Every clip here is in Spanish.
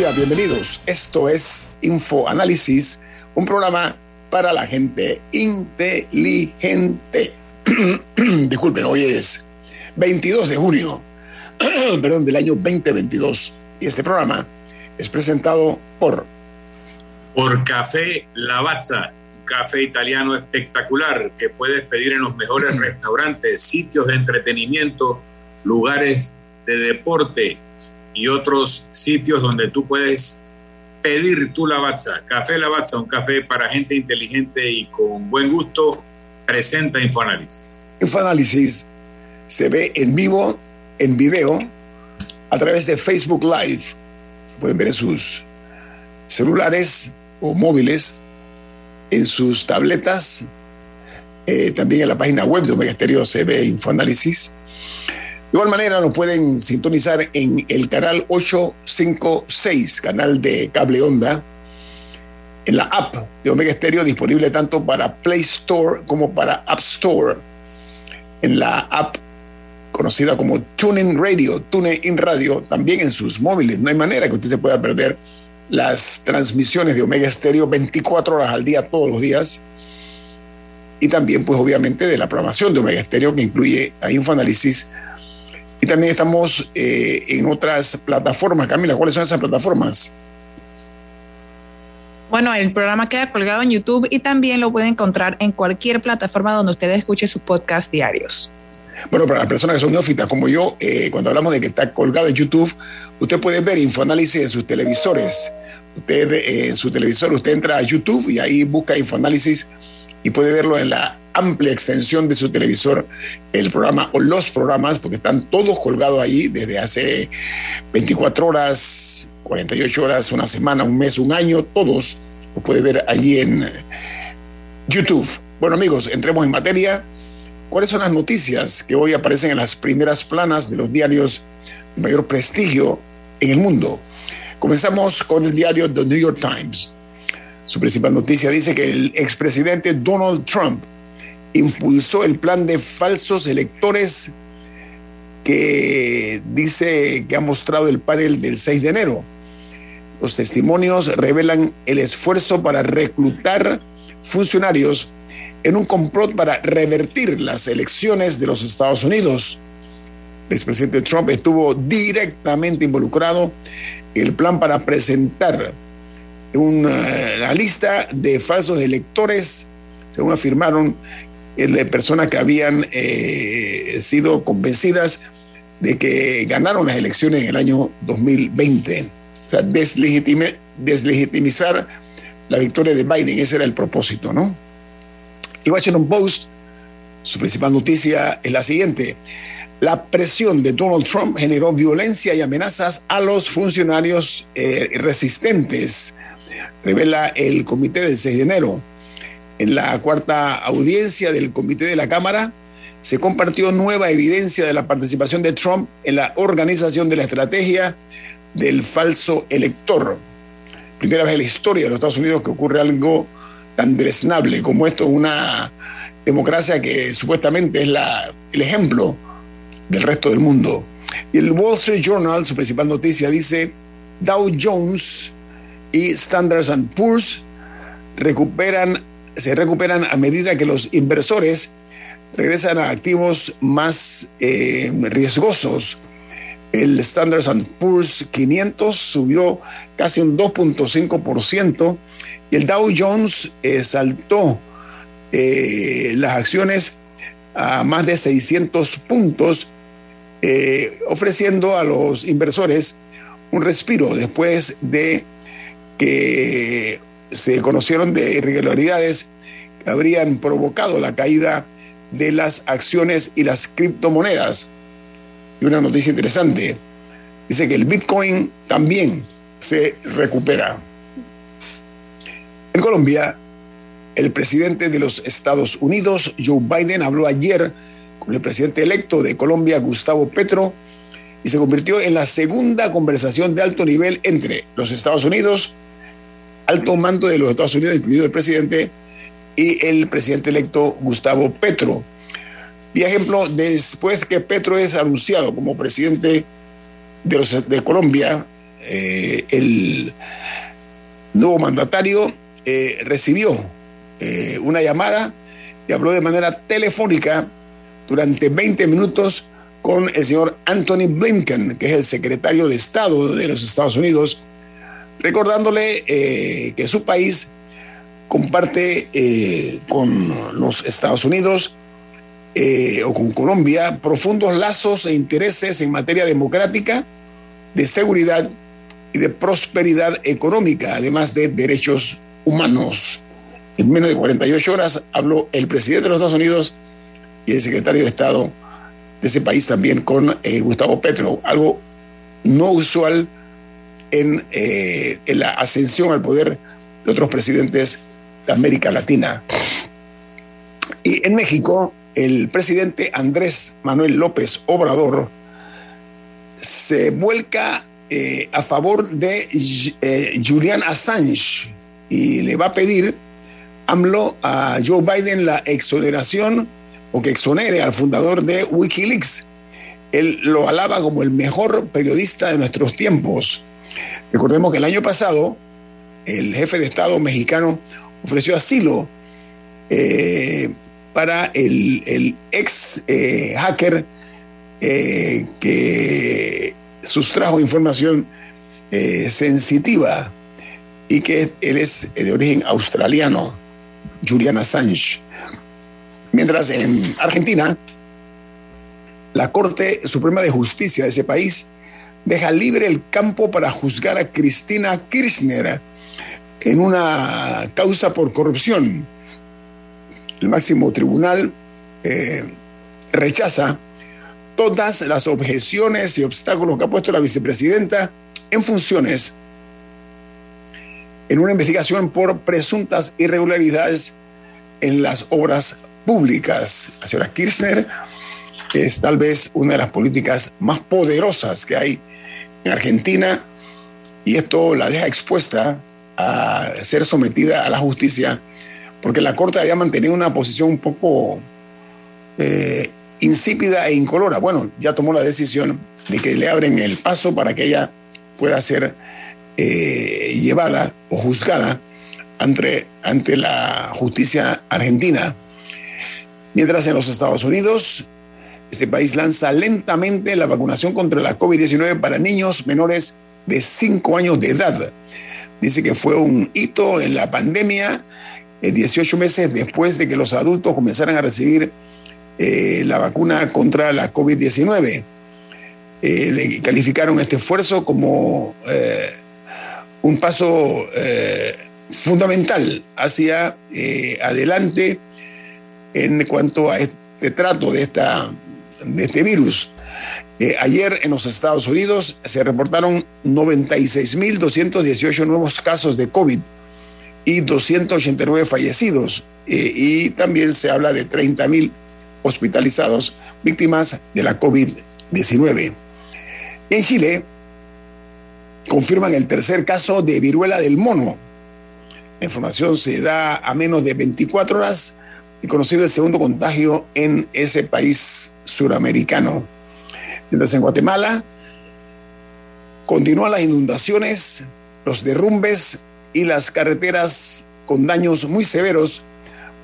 Bienvenidos. Esto es Info Análisis, un programa para la gente inteligente. Disculpen, hoy es 22 de junio, perdón, del año 2022 y este programa es presentado por por Café Lavazza, café italiano espectacular que puedes pedir en los mejores restaurantes, sitios de entretenimiento, lugares de deporte y otros sitios donde tú puedes pedir tu Lavazza. Café Lavazza, un café para gente inteligente y con buen gusto, presenta Infoanálisis. Infoanálisis se ve en vivo, en video, a través de Facebook Live. Pueden ver en sus celulares o móviles, en sus tabletas, eh, también en la página web de Omega Stereo se ve Infoanálisis igual manera nos pueden sintonizar en el canal 856, canal de cable onda, en la app de Omega Stereo disponible tanto para Play Store como para App Store. En la app conocida como TuneIn Radio, TuneIn Radio, también en sus móviles. No hay manera que usted se pueda perder las transmisiones de Omega Stereo 24 horas al día, todos los días. Y también, pues obviamente, de la programación de Omega Stereo que incluye a Infoanálisis y también estamos eh, en otras plataformas. Camila, ¿cuáles son esas plataformas? Bueno, el programa queda colgado en YouTube y también lo puede encontrar en cualquier plataforma donde usted escuche sus podcasts diarios. Bueno, para las personas que son neófitas como yo, eh, cuando hablamos de que está colgado en YouTube, usted puede ver Infoanálisis en sus televisores. Usted eh, en su televisor, usted entra a YouTube y ahí busca Infoanálisis y puede verlo en la amplia extensión de su televisor el programa o los programas, porque están todos colgados ahí desde hace 24 horas, 48 horas, una semana, un mes, un año, todos los puede ver allí en YouTube. Bueno amigos, entremos en materia. ¿Cuáles son las noticias que hoy aparecen en las primeras planas de los diarios de mayor prestigio en el mundo? Comenzamos con el diario The New York Times. Su principal noticia dice que el expresidente Donald Trump impulsó el plan de falsos electores que dice que ha mostrado el panel del 6 de enero. Los testimonios revelan el esfuerzo para reclutar funcionarios en un complot para revertir las elecciones de los Estados Unidos. El expresidente Trump estuvo directamente involucrado en el plan para presentar una, lista de falsos electores, según afirmaron de personas que habían eh, sido convencidas de que ganaron las elecciones en el año 2020. O sea, deslegitimizar la victoria de Biden, ese era el propósito, ¿no? El Washington Post, su principal noticia es la siguiente. La presión de Donald Trump generó violencia y amenazas a los funcionarios eh, resistentes, revela el comité del 6 de enero. En la cuarta audiencia del Comité de la Cámara se compartió nueva evidencia de la participación de Trump en la organización de la estrategia del falso elector. Primera vez en la historia de los Estados Unidos que ocurre algo tan dresnable como esto, una democracia que supuestamente es la, el ejemplo del resto del mundo. Y el Wall Street Journal, su principal noticia, dice, Dow Jones y Standard Poor's recuperan se recuperan a medida que los inversores regresan a activos más eh, riesgosos. El Standard Poor's 500 subió casi un 2.5% y el Dow Jones eh, saltó eh, las acciones a más de 600 puntos, ofreciendo a los inversores un respiro después de que se conocieron de irregularidades que habrían provocado la caída de las acciones y las criptomonedas. Y una noticia interesante, dice que el Bitcoin también se recupera. En Colombia, el presidente de los Estados Unidos, Joe Biden, habló ayer con el presidente electo de Colombia, Gustavo Petro, y se convirtió en la segunda conversación de alto nivel entre los Estados Unidos, alto mando de los Estados Unidos, incluido el presidente, y el presidente electo Gustavo Petro. Y ejemplo, después que Petro es anunciado como presidente de, los, de Colombia, eh, el nuevo mandatario eh, recibió eh, una llamada y habló de manera telefónica durante 20 minutos con el señor Anthony Blinken, que es el secretario de Estado de los Estados Unidos, recordándole que su país comparte con los Estados Unidos o con Colombia profundos lazos e intereses en materia democrática, de seguridad y de prosperidad económica, además de derechos humanos. En menos de 48 horas habló el presidente de los Estados Unidos y el secretario de Estado de ese país también con eh, Gustavo Petro, algo no usual en, eh, en la ascensión al poder de otros presidentes de América Latina. Y en México, el presidente Andrés Manuel López Obrador se vuelca eh, a favor de eh, Julian Assange y le va a pedir AMLO a Joe Biden la exoneración o que exonere al fundador de Wikileaks. Él lo alaba como el mejor periodista de nuestros tiempos. Recordemos que el año pasado el jefe de Estado mexicano ofreció asilo eh, para el, ex hacker que sustrajo información eh, sensitiva y que él es de origen australiano, Julian Assange. Mientras en Argentina, la Corte Suprema de Justicia de ese país deja libre el campo para juzgar a Cristina Kirchner en una causa por corrupción. El máximo tribunal eh, rechaza todas las objeciones y obstáculos que ha puesto la vicepresidenta en funciones en una investigación por presuntas irregularidades en las obras públicas. La señora Kirchner es tal vez una de las políticas más poderosas que hay en Argentina y esto la deja expuesta a ser sometida a la justicia porque la Corte había mantenido una posición un poco eh, insípida e incolora. Bueno, ya tomó la decisión de que le abren el paso para que ella pueda ser eh, llevada o juzgada ante, ante la justicia argentina. Mientras en los Estados Unidos, este país lanza lentamente la vacunación contra la COVID-19 para niños menores de 5 años de edad. Dice que fue un hito en la pandemia, 18 eh, meses después de que los adultos comenzaran a recibir eh, la vacuna contra la COVID-19. Eh, calificaron este esfuerzo como eh, un paso fundamental hacia adelante en cuanto a este trato de, esta, de este virus. ayer en los Estados Unidos se reportaron 96.218 nuevos casos de COVID y 289 fallecidos. y también se habla de 30.000 hospitalizados víctimas de la COVID-19. En Chile confirman el tercer caso de viruela del mono. La información se da a menos de 24 horas y conocido el segundo contagio en ese país suramericano. Mientras en Guatemala continúan las inundaciones, los derrumbes y las carreteras con daños muy severos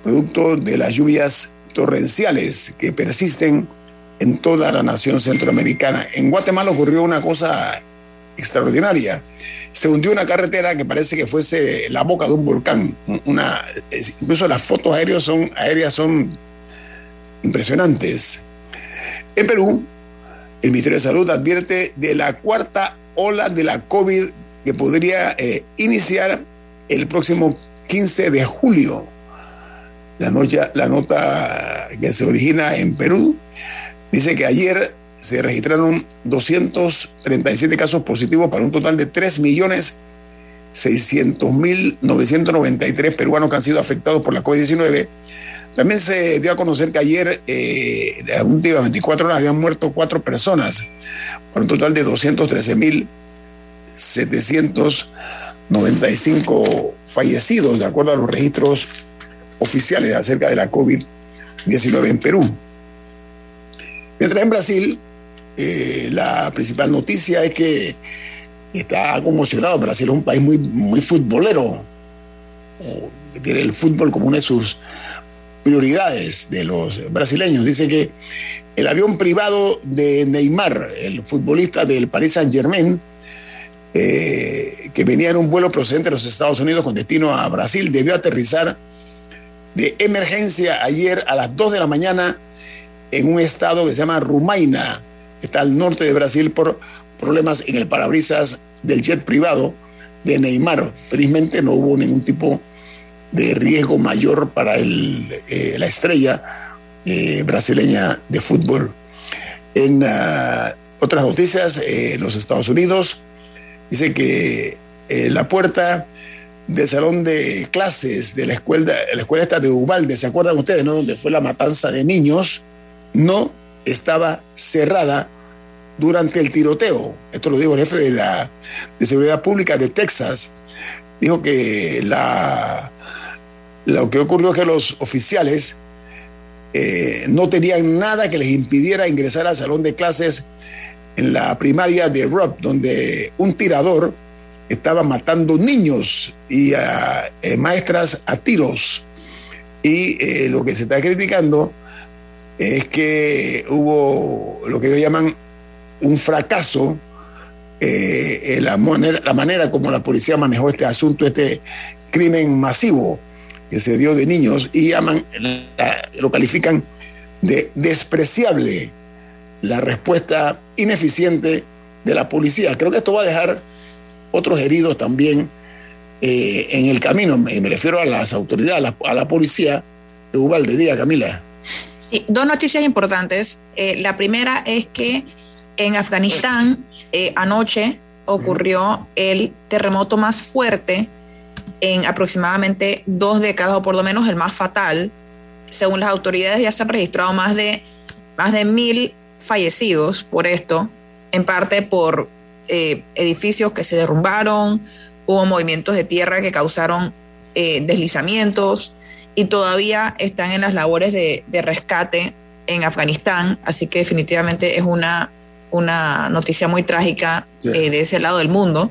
producto de las lluvias torrenciales que persisten en toda la nación centroamericana. En Guatemala ocurrió una cosa extraordinaria. Se hundió una carretera que parece que fuese la boca de un volcán. Una, incluso las fotos aéreas son, aéreas son impresionantes. En Perú, el Ministerio de Salud advierte de la cuarta ola de la COVID que podría eh, iniciar el próximo 15 de julio. La, la nota que se origina en Perú dice que ayer se registraron 237 casos positivos para un total de 3.600.993 peruanos que han sido afectados por la COVID-19 también se dio a conocer que ayer, eh, las últimas 24 horas, habían muerto cuatro personas, por un total de 213.795 fallecidos, de acuerdo a los registros oficiales acerca de la COVID-19 en Perú. Mientras en Brasil, eh, la principal noticia es que está conmocionado. Brasil es un país muy, muy futbolero, tiene el fútbol como una de sus prioridades de los brasileños. Dice que el avión privado de Neymar, el futbolista del Paris Saint Germain, eh, que venía en un vuelo procedente de los Estados Unidos con destino a Brasil, debió aterrizar de emergencia ayer a las 2 de la mañana en un estado que se llama Rumaina, está al norte de Brasil, por problemas en el parabrisas del jet privado de Neymar. Felizmente no hubo ningún tipo de riesgo mayor para eh, la estrella eh, brasileña de fútbol. En ah, otras noticias, en los Estados Unidos dice que eh, la puerta del salón de clases de la escuela, la escuela esta de Ubalde, ¿se acuerdan ustedes, no? Donde fue la matanza de niños, no estaba cerrada durante el tiroteo. Esto lo dijo el jefe de la de seguridad pública de Texas. Dijo que lo que ocurrió es que los oficiales eh, no tenían nada que les impidiera ingresar al salón de clases en la primaria de Rob, donde un tirador estaba matando niños y a, eh, maestras a tiros. Y eh, lo que se está criticando es que hubo lo que ellos llaman un fracaso, la, manera, la manera como la policía manejó este asunto, este crimen masivo que se dio de niños y llaman, lo califican de despreciable la respuesta ineficiente de la policía. Creo que esto va a dejar otros heridos también eh, en el camino. Me, refiero a las autoridades, a la, policía de Ubalde. Diga, Camila. Sí, dos noticias importantes. Eh, la primera es que en Afganistán eh, anoche ocurrió el terremoto más fuerte en aproximadamente dos décadas, o por lo menos el más fatal. Según las autoridades, ya se han registrado más de, más de mil fallecidos por esto, en parte por eh, edificios que se derrumbaron, hubo movimientos de tierra que causaron deslizamientos y todavía están en las labores de, rescate en Afganistán, así que definitivamente es una, una noticia muy trágica eh, de ese lado del mundo.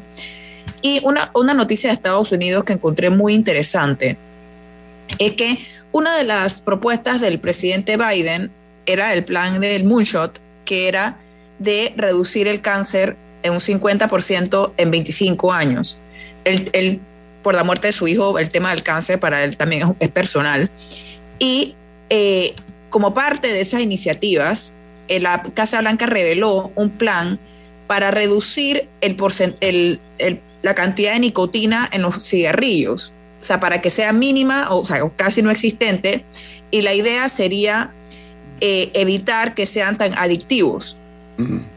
Y una, noticia de Estados Unidos que encontré muy interesante es que una de las propuestas del presidente Biden era el plan del Moonshot, que era de reducir el cáncer en un 50% en 25 años. Él, por la muerte de su hijo, el tema del cáncer para él también es, personal. Y eh, como parte de esas iniciativas, eh, la Casa Blanca reveló un plan para reducir el, el, el la cantidad de nicotina en los cigarrillos, o sea, para que sea mínima o, sea, casi no existente, y la idea sería eh, evitar que sean tan adictivos,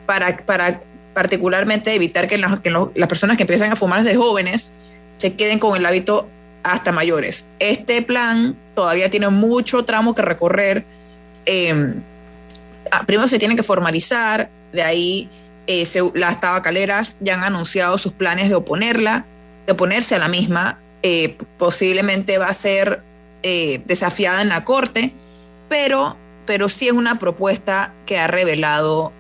para, para particularmente evitar que, las personas que empiezan a fumar desde jóvenes se queden con el hábito hasta mayores. Este plan todavía tiene mucho tramo que recorrer. Em, ah, primero se tiene que formalizar, de ahí eh, las tabacaleras ya han anunciado sus planes de oponerla, de oponerse a la misma. Eh, posiblemente va a ser eh, desafiada en la Corte, pero, pero sí es una propuesta que ha revelado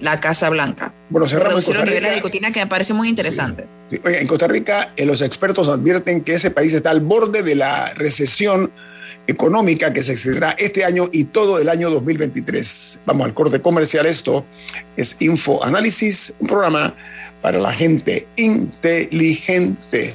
la Casa Blanca. Bueno, cerramos Reducir los niveles de nicotina que me parece muy interesante. en Costa Rica los expertos advierten que ese país está al borde de la recesión económica que se extenderá este año y todo el año 2023. Vamos al corte comercial. Esto es Info Análisis, un programa para la gente inteligente.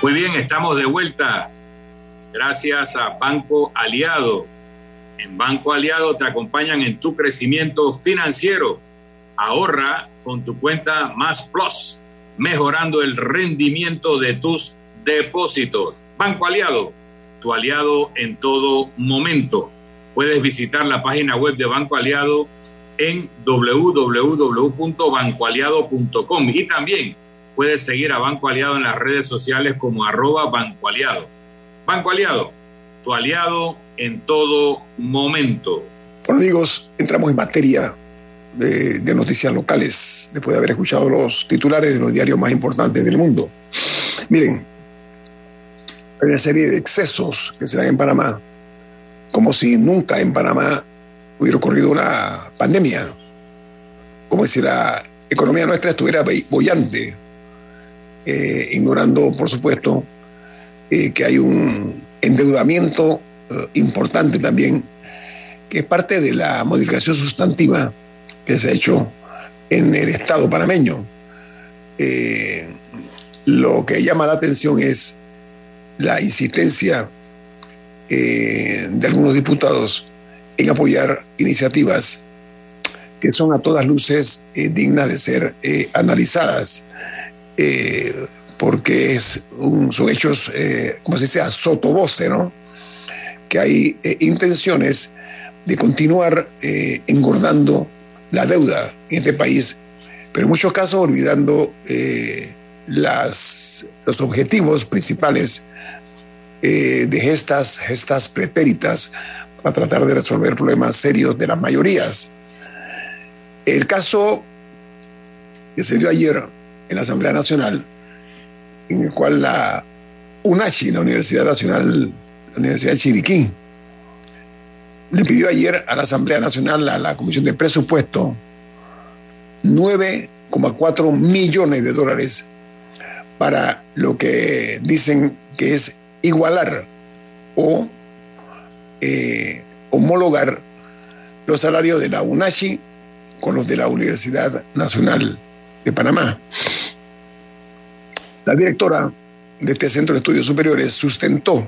Muy bien, estamos de vuelta. Gracias a Banco Aliado. En Banco Aliado te acompañan en tu crecimiento financiero. Ahorra con tu cuenta Más Plus, mejorando el rendimiento de tus depósitos. Banco Aliado, tu aliado en todo momento. Puedes visitar la página web de Banco Aliado en www.bancoaliado.com y también puedes seguir a Banco Aliado en las redes sociales como arroba Banco Aliado. Banco Aliado, tu aliado en todo momento. Bueno amigos, entramos en materia de, de, noticias locales después de haber escuchado los titulares de los diarios más importantes del mundo. Miren, hay una serie de excesos que se dan en Panamá, como si nunca en Panamá hubiera ocurrido una pandemia, como si la economía nuestra estuviera bollante, eh, ignorando, por supuesto, eh, que hay un endeudamiento eh, importante también, que es parte de la modificación sustantiva que se ha hecho en el Estado panameño. lo que llama la atención es la insistencia de algunos diputados en apoyar iniciativas que son a todas luces dignas de ser analizadas eh, porque es un, son hechos, eh, como se dice, a sotovoce, ¿no? Que hay eh, intenciones de continuar engordando la deuda en este país, pero en muchos casos olvidando los objetivos principales de gestas, gestas pretéritas para tratar de resolver problemas serios de las mayorías. El caso que se dio ayer en la Asamblea Nacional, en el cual la UNACHI, la Universidad Nacional, la Universidad de Chiriquí, le pidió ayer a la Asamblea Nacional, a la Comisión de Presupuesto, 9,4 millones de dólares para lo que dicen que es igualar o eh, homologar los salarios de la UNACHI con los de la Universidad Nacional de Panamá. La directora de este Centro de Estudios Superiores sustentó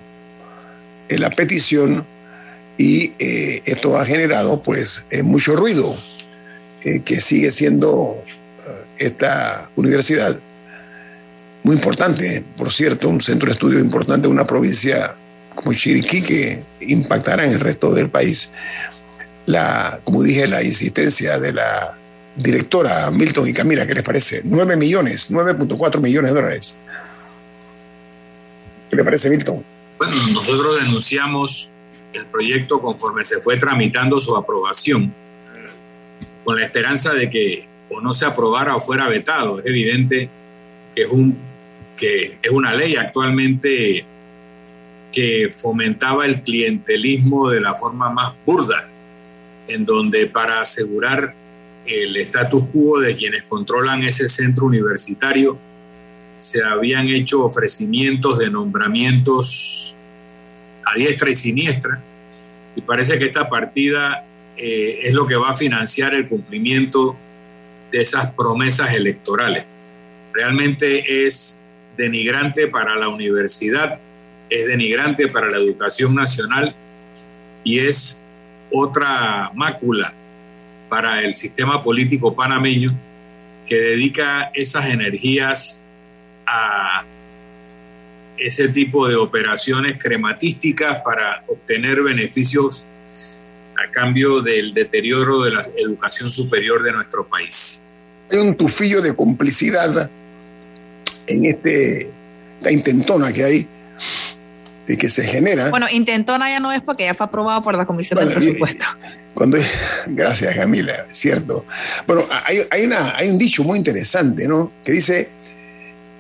eh, la petición y eh, esto ha generado pues eh, mucho ruido que sigue siendo esta universidad muy importante, por cierto, un centro de estudios importante de una provincia como Chiriquí que impactará en el resto del país. La, como dije, la insistencia de la directora Milton y Camila, ¿qué les parece? 9 millones, 9.4 millones de dólares. ¿Qué le parece, Milton? Bueno, nosotros denunciamos el proyecto conforme se fue tramitando su aprobación, con la esperanza de que o no se aprobara o fuera vetado. Es evidente que es, un, que es una ley actualmente que fomentaba el clientelismo de la forma más burda, en donde para asegurar el status quo de quienes controlan ese centro universitario, se habían hecho ofrecimientos de nombramientos a diestra y siniestra, y parece que esta partida eh, es lo que va a financiar el cumplimiento de esas promesas electorales. Realmente es denigrante para la universidad, es denigrante para la educación nacional y es otra mácula para el sistema político panameño que dedica esas energías a ese tipo de operaciones crematísticas para obtener beneficios a cambio del deterioro de la educación superior de nuestro país. Hay un tufillo de complicidad en este, esta intentona que hay y que se genera. Bueno, intentona ya no es porque ya fue aprobado por la Comisión de Presupuesto. Cuando, gracias, Camila, cierto. Bueno, hay, hay, una, hay un dicho muy interesante, ¿no? Que dice,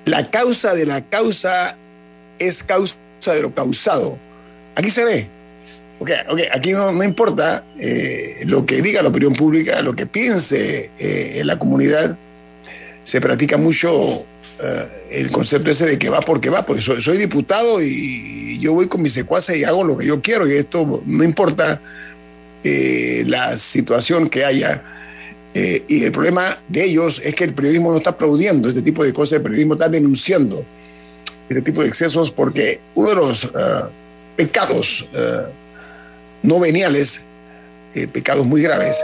la causa de la causa es causa de lo causado. Aquí se ve. Okay, okay, aquí no, no importa eh, lo que diga la opinión pública, lo que piense eh, en la comunidad, se practica mucho eh, el concepto ese de que va porque va, porque soy, soy, diputado y yo voy con mis secuaces y hago lo que yo quiero y esto no importa eh, la situación que haya. Eh, y el problema de ellos es que el periodismo no está aplaudiendo este tipo de cosas, el periodismo está denunciando este tipo de excesos porque uno de los pecados no veniales, pecados muy graves,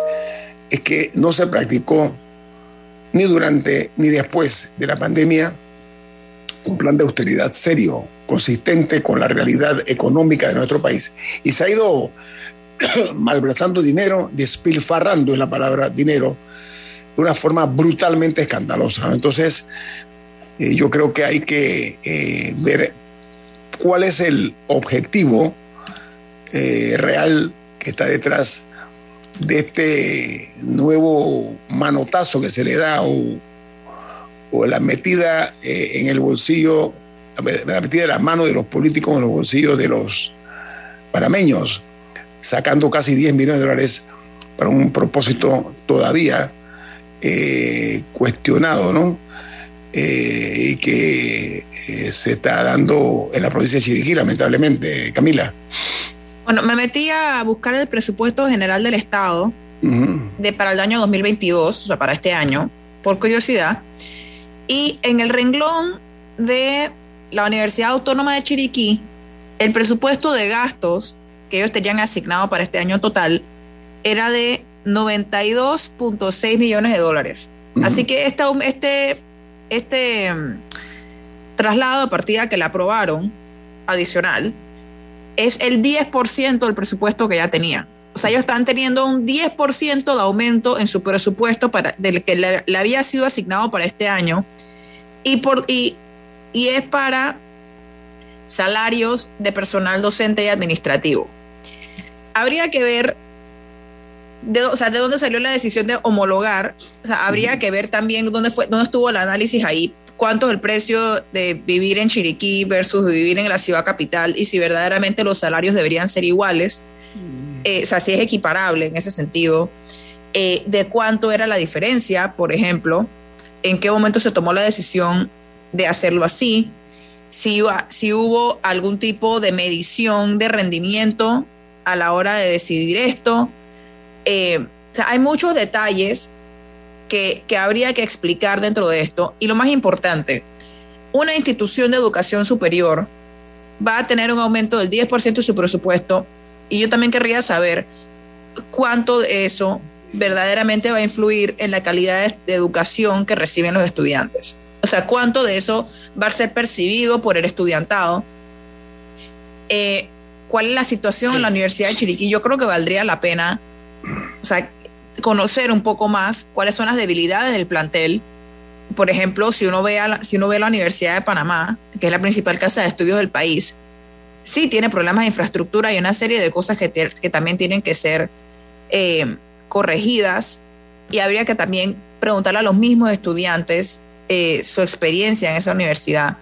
es que no se practicó ni durante ni después de la pandemia, un plan de austeridad serio, consistente con la realidad económica de nuestro país. Y se ha ido malversando dinero, despilfarrando en la palabra dinero, de una forma brutalmente escandalosa. Entonces, eh, yo creo que hay que eh, ver cuál es el objetivo eh, real que está detrás de este nuevo manotazo que se le da o, la metida eh, en el bolsillo, la metida de las manos de los políticos en los bolsillos de los panameños, sacando casi 10 millones de dólares para un propósito todavía eh, cuestionado, ¿no? Eh, y que se está dando en la provincia de Chiriquí, lamentablemente, Camila. Bueno, me metí a buscar el presupuesto general del Estado de, para el año 2022, o sea, para este año, por curiosidad. Y en el renglón de la Universidad Autónoma de Chiriquí, el presupuesto de gastos que ellos tenían asignado para este año total era de 92.6 millones de dólares. Así que este, este, este mm, traslado de partida que le aprobaron adicional es el 10% del presupuesto que ya tenía. O sea, ellos están teniendo un 10% de aumento en su presupuesto para, del que le, había sido asignado para este año. Y, por, y, y es para salarios de personal docente y administrativo. Habría que ver de, o sea, de dónde salió la decisión de homologar. O sea, habría que ver también dónde, fue, dónde estuvo el análisis ahí cuánto es el precio de vivir en Chiriquí versus vivir en la ciudad capital y si verdaderamente los salarios deberían ser iguales, eh, o sea, si es equiparable en ese sentido, eh, de cuánto era la diferencia, por ejemplo, en qué momento se tomó la decisión de hacerlo así, si, si hubo algún tipo de medición de rendimiento a la hora de decidir esto. Eh, o sea, hay muchos detalles que, que habría que explicar dentro de esto. Y lo más importante, una institución de educación superior va a tener un aumento del 10% de su presupuesto y yo también querría saber cuánto de eso verdaderamente va a influir en la calidad de educación que reciben los estudiantes. O sea, cuánto de eso va a ser percibido por el estudiantado. Eh, ¿Cuál es la situación en la Universidad de Chiriquí? Yo creo que valdría la pena o sea, conocer un poco más cuáles son las debilidades del plantel. Por ejemplo, si uno ve a la, si uno ve la Universidad de Panamá, que es la principal casa de estudios del país, sí tiene problemas de infraestructura y una serie de cosas que, que también tienen que ser eh, corregidas. Y habría que también preguntarle a los mismos estudiantes eh, su experiencia en esa universidad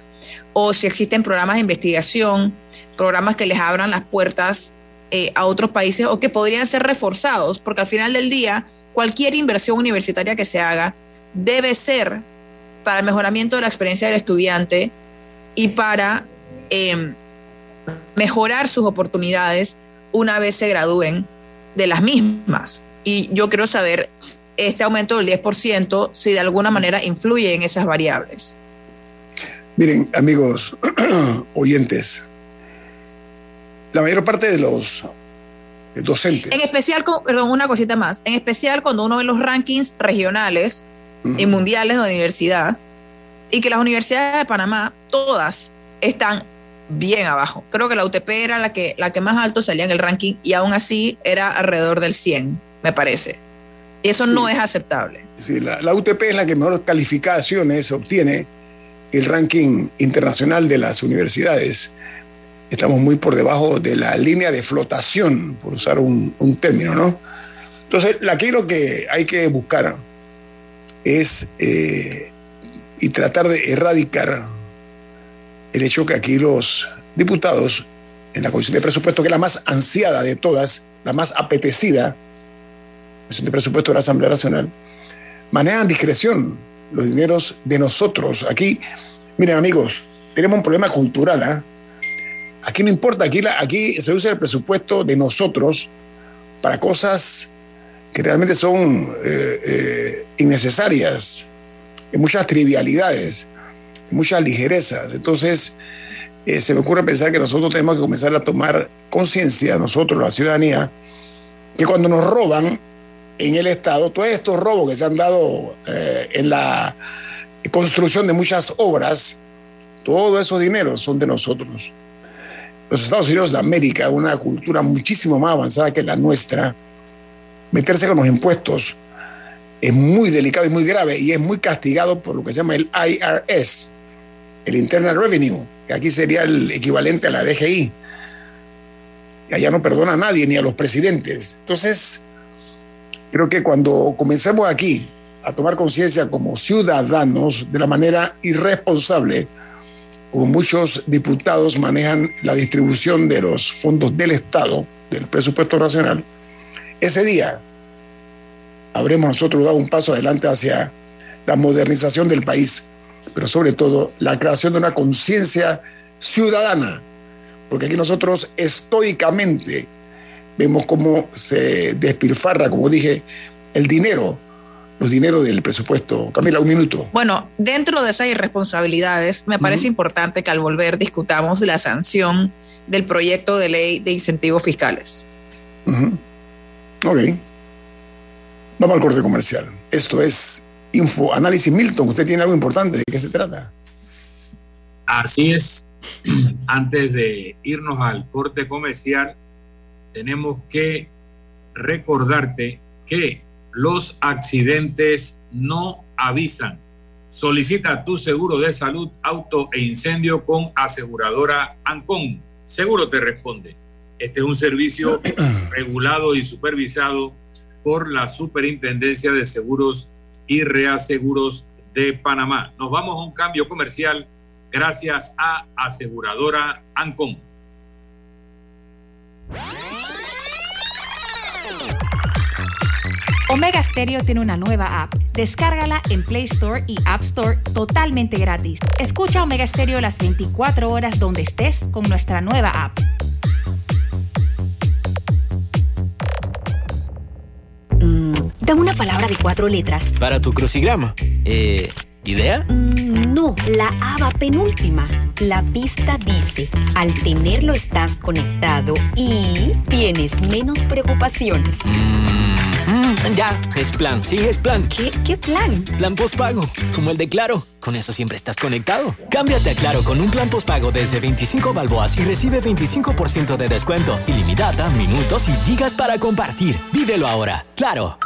o si existen programas de investigación, programas que les abran las puertas eh, a otros países o que podrían ser reforzados, porque al final del día cualquier inversión universitaria que se haga debe ser para el mejoramiento de la experiencia del estudiante y para em, mejorar sus oportunidades una vez se gradúen de las mismas. Y yo quiero saber este aumento del 10% si de alguna manera influye en esas variables. Miren, amigos oyentes, la mayor parte de los docentes. En especial, perdón, una cosita más, en especial cuando uno ve los rankings regionales y mundiales de universidad, y que las universidades de Panamá, todas están bien abajo. Creo que la UTP era la que, la que más alto salía en el ranking y aún así era alrededor del 100, me parece. Y eso no es aceptable. Sí, la, UTP es la que mejor calificaciones obtiene el ranking internacional de las universidades. Estamos muy por debajo de la línea de flotación, por usar un, término, ¿no? Entonces, aquí lo que hay que buscar es eh, y tratar de erradicar el hecho que aquí los diputados en la Comisión de Presupuesto, que es la más ansiada de todas, la más apetecida, de presupuesto de la Asamblea Nacional, manejan discreción los dineros de nosotros. Aquí, miren amigos, tenemos un problema cultural. ¿ah? Aquí no importa, aquí, se usa el presupuesto de nosotros para cosas que realmente son eh, eh, innecesarias, muchas trivialidades, muchas ligerezas. Entonces, eh, se me ocurre pensar que nosotros tenemos que comenzar a tomar conciencia, nosotros, la ciudadanía, que cuando nos roban, en el Estado, todos estos robos que se han dado en la construcción de muchas obras, todos esos dineros son de nosotros. Los Estados Unidos de América, una cultura muchísimo más avanzada que la nuestra, meterse con los impuestos es muy delicado y muy grave y es muy castigado por lo que se llama el IRS, el Internal Revenue, que aquí sería el equivalente a la DGI. Y allá no perdona a nadie, ni a los presidentes. Entonces, Creo que cuando comencemos aquí a tomar conciencia como ciudadanos de la manera irresponsable, como muchos diputados manejan la distribución de los fondos del Estado, del presupuesto nacional, ese día habremos nosotros dado un paso adelante hacia la modernización del país, pero sobre todo la creación de una conciencia ciudadana, porque aquí nosotros estoicamente vemos cómo se despilfarra, como dije, el dinero, los dineros del presupuesto. Camila, un minuto. Bueno, dentro de esas irresponsabilidades, me parece importante que al volver discutamos la sanción del proyecto de ley de incentivos fiscales. Ok. Vamos al corte comercial. Esto es Info Análisis Milton. ¿Usted tiene algo importante? ¿De qué se trata? Así es. Antes de irnos al corte comercial, tenemos que recordarte que los accidentes no avisan. Solicita tu seguro de salud, auto e incendio con aseguradora Ancon. Seguro te responde. Este es un servicio regulado y supervisado por la Superintendencia de Seguros y Reaseguros de Panamá. Nos vamos a un cambio comercial gracias a aseguradora Ancon. Omega Stereo tiene una nueva app. Descárgala en Play Store y App Store totalmente gratis. Escucha Omega Stereo las 24 horas donde estés con nuestra nueva app. Mm, dame una palabra de cuatro letras. Para tu crucigrama. Eh, ¿Idea? Mm, no, la aba penúltima. La pista dice, al tenerlo estás conectado y tienes menos preocupaciones. Mm, ya, es plan. Sí, es plan. ¿Qué, ¿Qué plan? Plan postpago, como el de Claro. Con eso siempre estás conectado. Cámbiate a Claro con un plan postpago desde 25 balboas y recibe 25% de descuento, ilimitada, minutos y gigas para compartir. Vívelo ahora. Claro.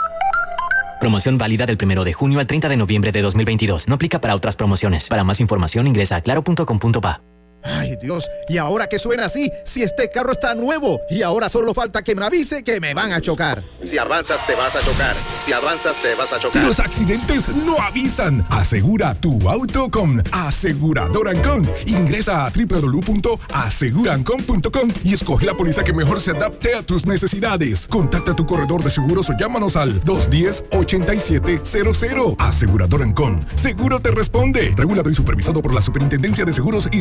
Promoción válida del 1 de junio al 30 de noviembre de 2022. No aplica para otras promociones. Para más información ingresa a claro.com.pa. Ay Dios, ¿y ahora que suena así? Si este carro está nuevo y ahora solo falta que me avise que me van a chocar. Si avanzas te vas a chocar. Si avanzas te vas a chocar. Los accidentes no avisan. Asegura tu auto con Aseguradora Ancon. Ingresa a www.asegurancon.com y escoge la póliza que mejor se adapte a tus necesidades. Contacta a tu corredor de seguros o llámanos al 210-8700. Aseguradora Ancon. Seguro te responde. Regulado y supervisado por la Superintendencia de Seguros y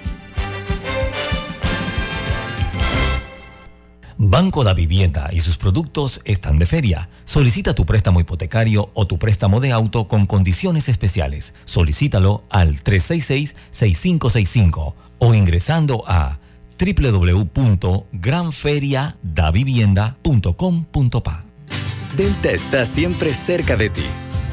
Banco da Vivienda y sus productos están de feria. Solicita tu préstamo hipotecario o tu préstamo de auto con condiciones especiales. Solicítalo al 366-6565 o ingresando a www.granferiadavivienda.com.pa. Delta está siempre cerca de ti,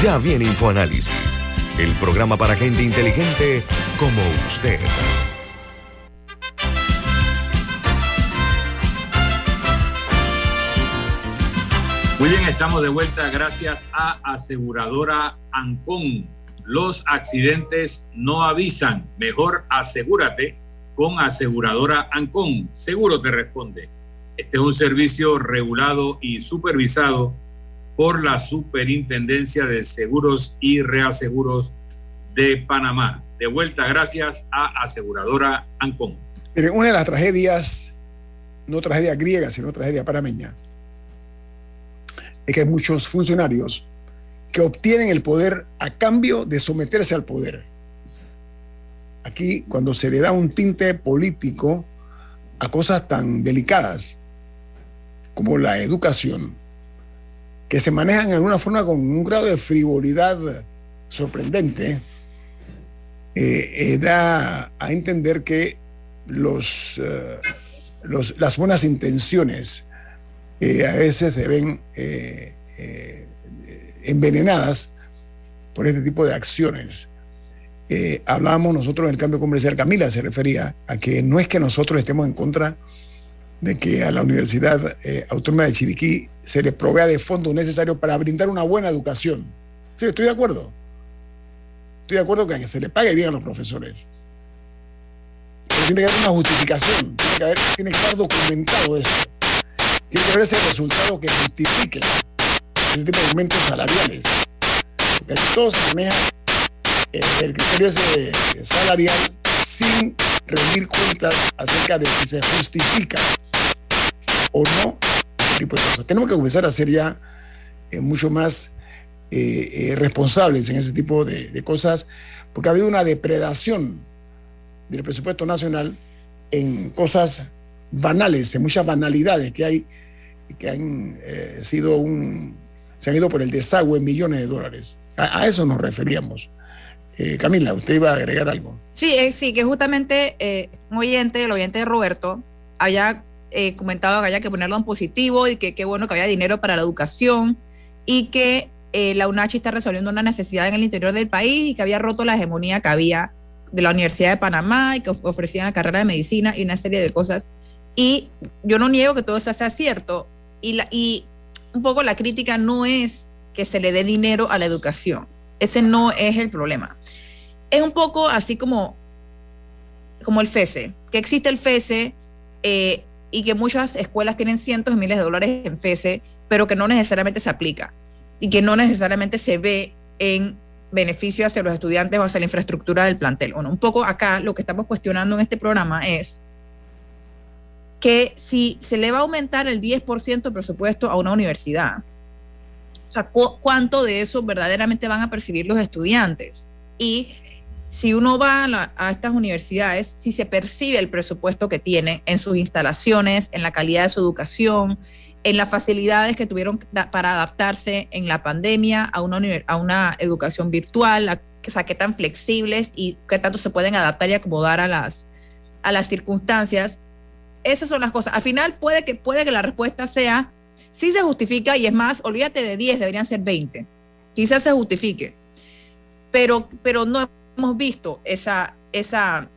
Ya viene InfoAnálisis, el programa para gente inteligente como usted. Muy bien, estamos de vuelta gracias a aseguradora Ancon. Los accidentes no avisan. Mejor asegúrate con aseguradora Ancon. Seguro te responde. Este es un servicio regulado y supervisado por la Superintendencia de Seguros y Reaseguros de Panamá. De vuelta, gracias a aseguradora Ancon. Miren, una de las tragedias, no tragedia griega, sino tragedia panameña, es que hay muchos funcionarios que obtienen el poder a cambio de someterse al poder. Aquí, cuando se le da un tinte político a cosas tan delicadas como la educación, que se manejan en alguna forma con un grado de frivolidad sorprendente, eh, eh, da a entender que los, los, las buenas intenciones eh, a veces se ven envenenadas por este tipo de acciones. Eh, hablábamos nosotros en el cambio comercial, Camila se refería a que no es que nosotros estemos en contra de que a la Universidad eh, Autónoma de Chiriquí se le provea de fondos necesarios para brindar una buena educación. Sí, estoy de acuerdo. Estoy de acuerdo que se le pague bien a los profesores. Tiene que haber una justificación, tiene que, haber, tiene que estar documentado eso. Tiene que haber ese resultado que justifique ese tipo de aumentos salariales. Porque todo se maneja eh, el criterio salarial sin rendir cuentas acerca de si se justifica o no tipo de cosas. Tenemos que comenzar a ser ya eh, mucho más eh, responsables en ese tipo de, de, cosas, porque ha habido una depredación del presupuesto nacional en cosas banales, en muchas banalidades que hay que han eh, sido un se han ido por el desagüe millones de dólares. A, eso nos referíamos. Eh, Camila, usted iba a agregar algo. Sí, eh, sí, que justamente un oyente, el oyente de Roberto, comentado que había que ponerlo en positivo y que qué bueno que había dinero para la educación y que la UNACHI está resolviendo una necesidad en el interior del país y que había roto la hegemonía que había de la Universidad de Panamá y que ofrecían la carrera de medicina y una serie de cosas. Y yo no niego que todo eso sea cierto. Y, la, y un poco la crítica no es que se le dé dinero a la educación. Ese no es el problema. Es un poco así como, como el FESE, que existe el FESE eh, y que muchas escuelas tienen cientos de miles de dólares en FESE, pero que no necesariamente se aplica y que no necesariamente se ve en beneficio hacia los estudiantes o hacia la infraestructura del plantel. Bueno, un poco acá lo que estamos cuestionando en este programa es que si se le va a aumentar el 10% de presupuesto a una universidad, o sea, ¿cuánto de eso verdaderamente van a percibir los estudiantes? Y si uno va a, estas universidades, si se percibe el presupuesto que tienen en sus instalaciones, en la calidad de su educación, en las facilidades que tuvieron para adaptarse en la pandemia a una, educación virtual, a, o qué tan flexibles y qué tanto se pueden adaptar y acomodar a las, circunstancias. Esas son las cosas. Al final puede que, la respuesta sea, sí se justifica y es más, olvídate de 10, deberían ser 20. Quizás se justifique, pero no hemos visto esa, esa,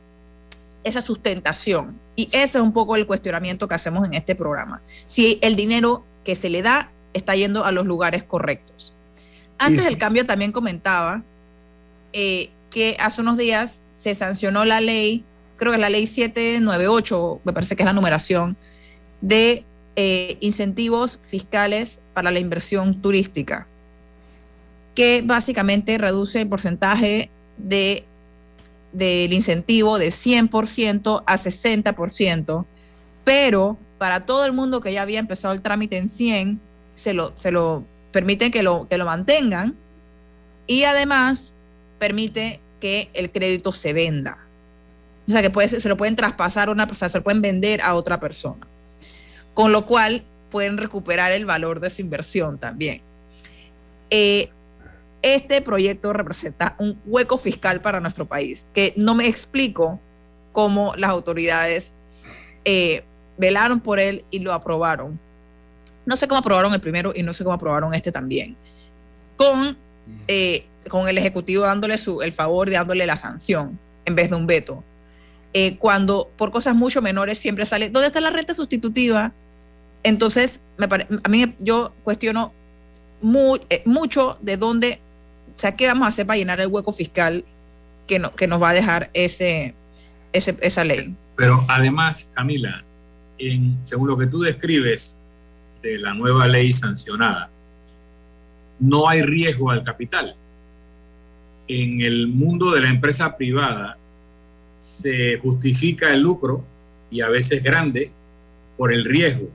esa sustentación. Y ese es un poco el cuestionamiento que hacemos en este programa. Si el dinero que se le da está yendo a los lugares correctos. Antes del cambio también comentaba eh, que hace unos días se sancionó la ley, creo que la ley 798, me parece que es la numeración, de eh, incentivos fiscales para la inversión turística, que básicamente reduce el porcentaje de del incentivo de 100% a 60%, pero para todo el mundo que ya había empezado el trámite en 100, se lo, se lo permiten que lo, que lo mantengan y además permite que el crédito se venda. O sea, que puede, se lo pueden traspasar a una persona, se lo pueden vender a otra persona. Con lo cual pueden recuperar el valor de su inversión también. Eh, este proyecto representa un hueco fiscal para nuestro país, que no me explico cómo las autoridades eh, velaron por él y lo aprobaron. No sé cómo aprobaron el primero y no sé cómo aprobaron este también. Con, eh, con el Ejecutivo dándole su, el favor dándole la sanción en vez de un veto. Eh, cuando por cosas mucho menores siempre sale, ¿dónde está la renta sustitutiva? Entonces, me a mí yo cuestiono mucho de dónde o sea, ¿qué vamos a hacer para llenar el hueco fiscal que, no, que nos va a dejar ese, esa ley? Pero además, Camila, en, según lo que tú describes de la nueva ley sancionada, no hay riesgo al capital. En el mundo de la empresa privada se justifica el lucro y a veces grande por el riesgo.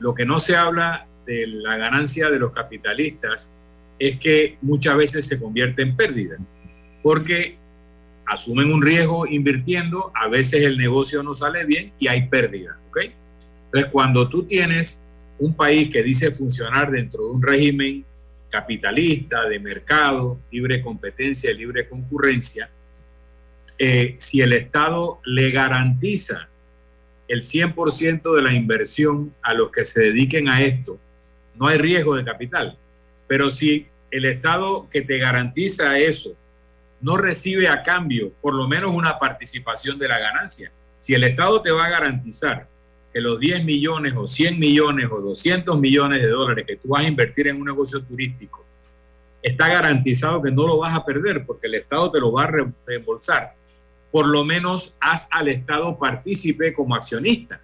Lo que no se habla de la ganancia de los capitalistas es que muchas veces se convierte en pérdida, porque asumen un riesgo invirtiendo, a veces el negocio no sale bien y hay pérdida. ¿ok? Entonces, cuando tú tienes un país que dice funcionar dentro de un régimen capitalista, de mercado, libre competencia, libre concurrencia, eh, si el Estado le garantiza el 100% de la inversión a los que se dediquen a esto, no hay riesgo de capital. Pero si el Estado que te garantiza eso no recibe a cambio por lo menos una participación de la ganancia, si el Estado te va a garantizar que los 10 millones o 100 millones o 200 millones de dólares que tú vas a invertir en un negocio turístico, está garantizado que no lo vas a perder porque el Estado te lo va a reembolsar. Por lo menos haz al Estado partícipe como accionista.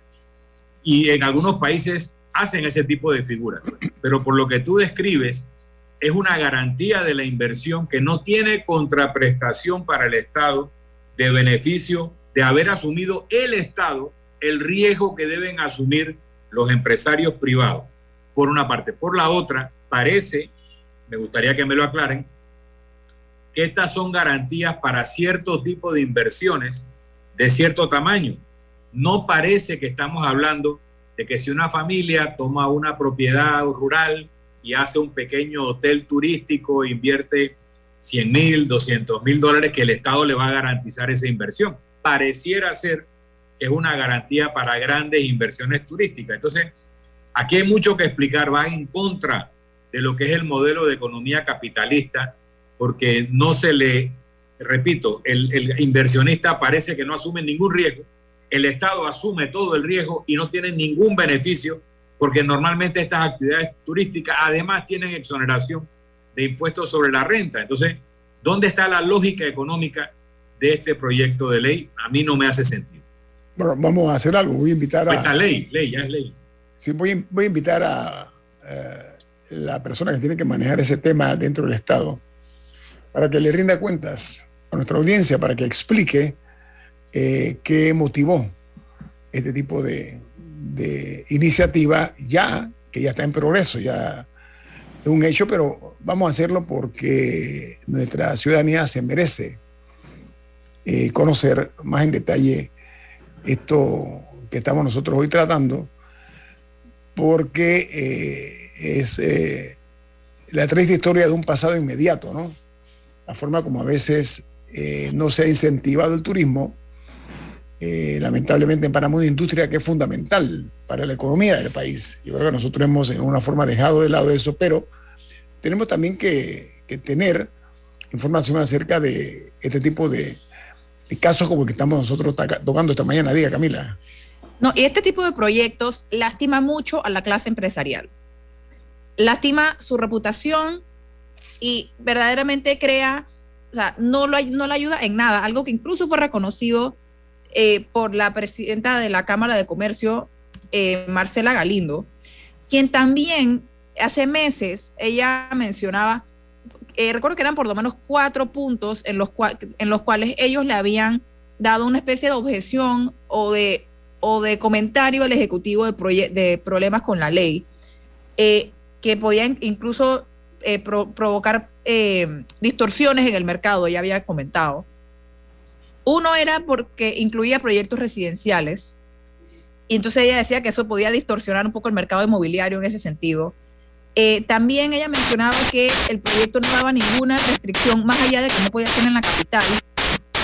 Y en algunos países hacen ese tipo de figuras. Pero por lo que tú describes, es una garantía de la inversión que no tiene contraprestación para el Estado de beneficio de haber asumido el Estado el riesgo que deben asumir los empresarios privados, por una parte. Por la otra, parece, me gustaría que me lo aclaren, que estas son garantías para cierto tipo de inversiones de cierto tamaño. No parece que estamos hablando de que si una familia toma una propiedad rural y hace un pequeño hotel turístico, invierte 100 mil, 200 mil dólares, que el Estado le va a garantizar esa inversión. Pareciera ser que es una garantía para grandes inversiones turísticas. Entonces, aquí hay mucho que explicar, va en contra de lo que es el modelo de economía capitalista, porque no se le, repito, el, el inversionista parece que no asume ningún riesgo, el Estado asume todo el riesgo y no tiene ningún beneficio, porque normalmente estas actividades turísticas además tienen exoneración de impuestos sobre la renta. Entonces, ¿dónde está la lógica económica de este proyecto de ley? A mí no me hace sentido. Bueno, vamos a hacer algo. Voy a invitar a. Esta ley, ley, ya es ley. Sí, voy, voy a invitar a eh, la persona que tiene que manejar ese tema dentro del Estado para que le rinda cuentas a nuestra audiencia, para que explique eh, qué motivó este tipo de, de iniciativa ya, que ya está en progreso, ya es un hecho, pero vamos a hacerlo porque nuestra ciudadanía se merece eh, conocer más en detalle esto que estamos nosotros hoy tratando, porque eh, es eh, la triste historia de un pasado inmediato, ¿no? La forma como a veces no se ha incentivado el turismo, lamentablemente en Panamá una industria que es fundamental para la economía del país. Yo creo que nosotros hemos en una forma dejado de lado eso, pero tenemos también que, que tener información acerca de este tipo de, de, casos como el que estamos nosotros tocando esta mañana. Diga, Camila. No, y este tipo de proyectos lastima mucho a la clase empresarial. Lastima su reputación y verdaderamente crea, o sea, no, lo, no le ayuda en nada, algo que incluso fue reconocido eh, por la presidenta de la Cámara de Comercio, eh, Marcela Galindo, quien también hace meses ella mencionaba, eh, recuerdo que eran por lo menos cuatro puntos en los, en los cuales ellos le habían dado una especie de objeción o de, o de comentario al Ejecutivo de, de problemas con la ley, eh, que podían incluso provocar distorsiones en el mercado, ella había comentado. Uno era porque incluía proyectos residenciales, y entonces ella decía que eso podía distorsionar un poco el mercado inmobiliario en ese sentido. Eh, también ella mencionaba que el proyecto no daba ninguna restricción más allá de que no podía ser en la capital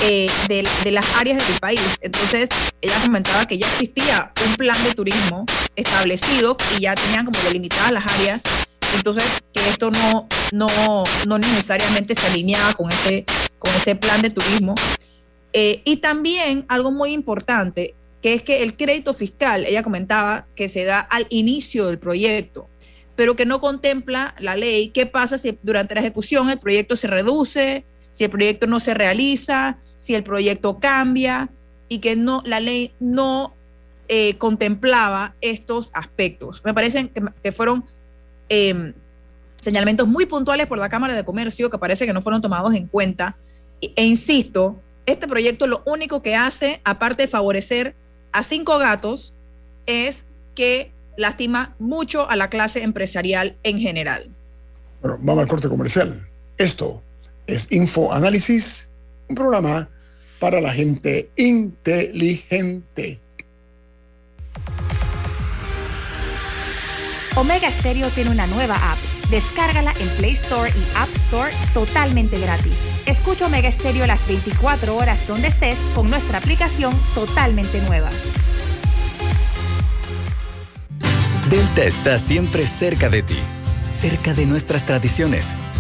eh, de, las áreas del país. Entonces ella comentaba que ya existía un plan de turismo establecido y ya tenían como delimitadas las áreas. Entonces que esto no, no, no necesariamente se alineaba con ese, con ese plan de turismo. Eh, y también algo muy importante que es que el crédito fiscal, ella comentaba que se da al inicio del proyecto, pero que no contempla la ley qué pasa si durante la ejecución el proyecto se reduce, si el proyecto no se realiza, si el proyecto cambia y que no la ley no eh, contemplaba estos aspectos. Me parecen que, fueron em, señalamientos muy puntuales por la Cámara de Comercio que parece que no fueron tomados en cuenta. E insisto, este proyecto lo único que hace, aparte de favorecer a cinco gatos es que lastima mucho a la clase empresarial en general. Bueno, vamos al corte comercial. Esto es Info Análisis, un programa para la gente inteligente. Omega Stereo tiene una nueva app. Descárgala en Play Store y App Store totalmente gratis. Escucha Omega Stereo las 24 horas donde estés con nuestra aplicación totalmente nueva. Delta está siempre cerca de ti, cerca de nuestras tradiciones,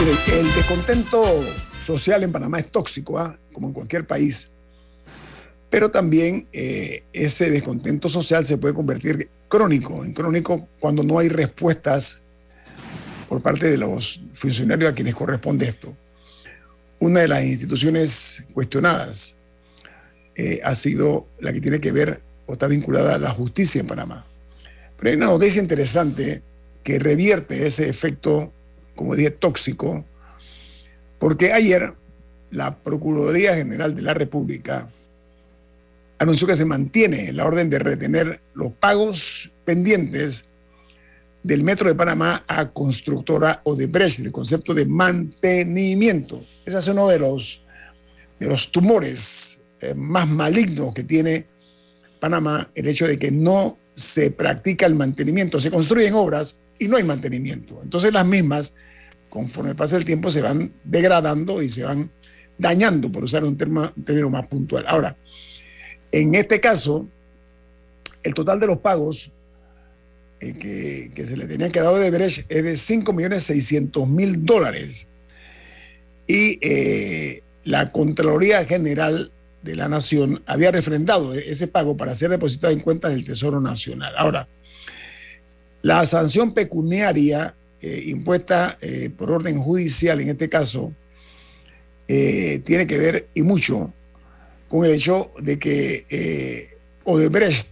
El descontento social en Panamá es tóxico, ¿ah? como en cualquier país. Pero también eh, ese descontento social se puede convertir crónico, en crónico cuando no hay respuestas por parte de los funcionarios a quienes corresponde esto. Una de las instituciones cuestionadas eh, ha sido la que tiene que ver o está vinculada a la justicia en Panamá. Pero hay una noticia interesante que revierte ese efecto, como dije, tóxico, porque ayer la Procuraduría General de la República anunció que se mantiene la orden de retener los pagos pendientes del Metro de Panamá a constructora Odebrecht, el concepto de mantenimiento. Ese es uno de los, de los tumores eh, más malignos que tiene Panamá, el hecho de que no se practica el mantenimiento, se construyen obras y no hay mantenimiento. Entonces las mismas, conforme pasa el tiempo, se van degradando y se van dañando, por usar un, término más puntual. Ahora, en este caso, el total de los pagos eh, que, se le tenían que dar de Brecht es de 5.600.000 dólares. Y eh, la Contraloría General de la Nación había refrendado ese pago para ser depositado en cuentas del Tesoro Nacional. Ahora, la sanción pecuniaria eh, impuesta eh, por orden judicial en este caso eh, tiene que ver y mucho con el hecho de que Odebrecht,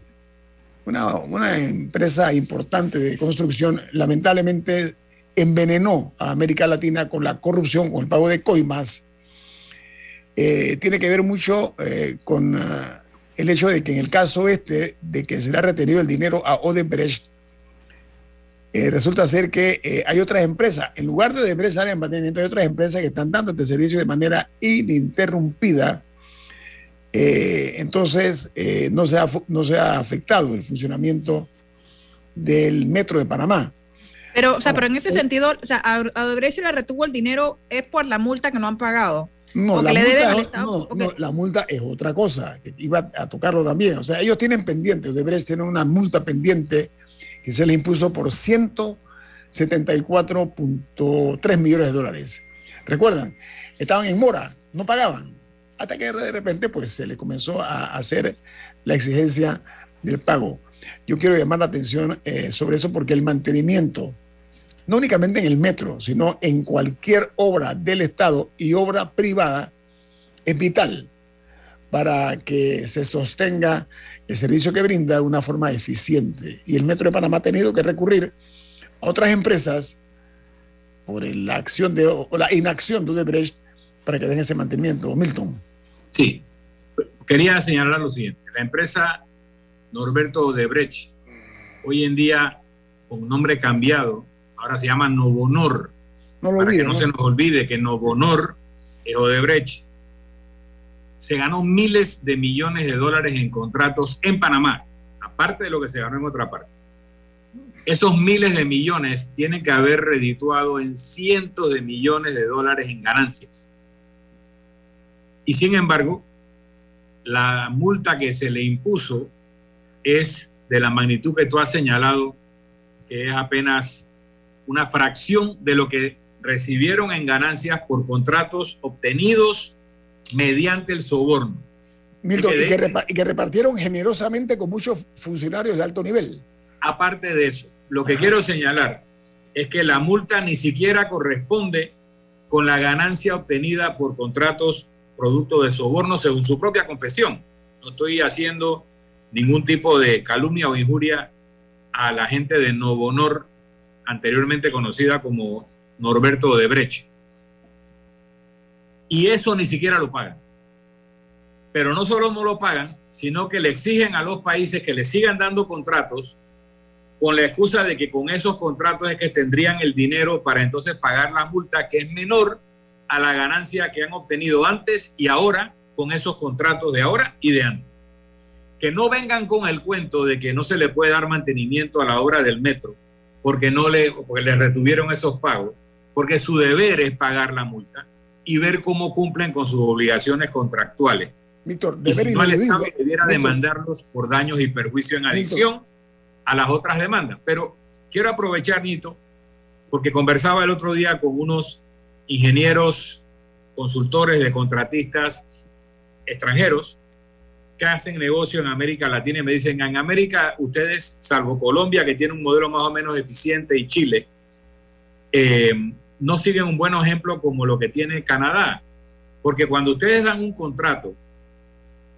una, empresa importante de construcción, lamentablemente envenenó a América Latina con la corrupción, con el pago de coimas, tiene que ver mucho con uh, el hecho de que en el caso este, de que se le ha retenido el dinero a Odebrecht, eh, resulta ser que hay otras empresas, en lugar de dar en mantenimiento, hay otras empresas que están dando este servicio de manera ininterrumpida. entonces, no, se ha, no se ha afectado el funcionamiento del Metro de Panamá. Pero, o sea, pero en ese sentido, o sea, a Odebrecht se le retuvo el dinero es por la multa que no han pagado. No, la multa, es, no, no, la multa es otra cosa, que iba a tocarlo también. O sea, ellos tienen pendientes, Odebrecht tiene una multa pendiente que se le impuso por 174.3 millones de dólares. Recuerdan, estaban en mora, no pagaban, hasta que de repente pues se le comenzó a hacer la exigencia del pago. Yo quiero llamar la atención eh, sobre eso porque el mantenimiento no únicamente en el metro, sino en cualquier obra del Estado y obra privada, es vital para que se sostenga el servicio que brinda de una forma eficiente. Y el Metro de Panamá ha tenido que recurrir a otras empresas por la acción de o la inacción de Odebrecht para que den ese mantenimiento. Milton. Sí, quería señalar lo siguiente. La empresa Norberto Odebrecht, hoy en día con nombre cambiado, ahora se llama Novonor. No para olvide, que no, ¿no? se nos olvide que Novonor es Odebrecht. Se ganó miles de millones de dólares en contratos en Panamá, aparte de lo que se ganó en otra parte. Esos miles de millones tienen que haber redituado en cientos de millones de dólares en ganancias. Y sin embargo, la multa que se le impuso es de la magnitud que tú has señalado, que es apenas una fracción de lo que recibieron en ganancias por contratos obtenidos mediante el soborno. Milton, Y que de- y repartieron generosamente con muchos funcionarios de alto nivel. Aparte de eso, lo que quiero señalar es que la multa ni siquiera corresponde con la ganancia obtenida por contratos producto de soborno según su propia confesión. No estoy haciendo ningún tipo de calumnia o injuria a la gente de Novo Honor, anteriormente conocida como Norberto de Breche. Y eso ni siquiera lo pagan. Pero no solo no lo pagan, sino que le exigen a los países que le sigan dando contratos con la excusa de que con esos contratos es que tendrían el dinero para entonces pagar la multa que es menor a la ganancia que han obtenido antes y ahora con esos contratos de ahora y de antes. Que no vengan con el cuento de que no se le puede dar mantenimiento a la obra del metro porque no le porque le retuvieron esos pagos, porque su deber es pagar la multa y ver cómo cumplen con sus obligaciones contractuales. Víctor, y si no, el Estado debiera demandarlos por daños y perjuicio en adición a las otras demandas. Pero quiero aprovechar, Nito, porque conversaba el otro día con unos ingenieros, consultores de contratistas extranjeros que hacen negocio en América Latina y me dicen, en América ustedes, salvo Colombia, que tiene un modelo más o menos eficiente, y Chile, eh, no siguen un buen ejemplo como lo que tiene Canadá. Porque cuando ustedes dan un contrato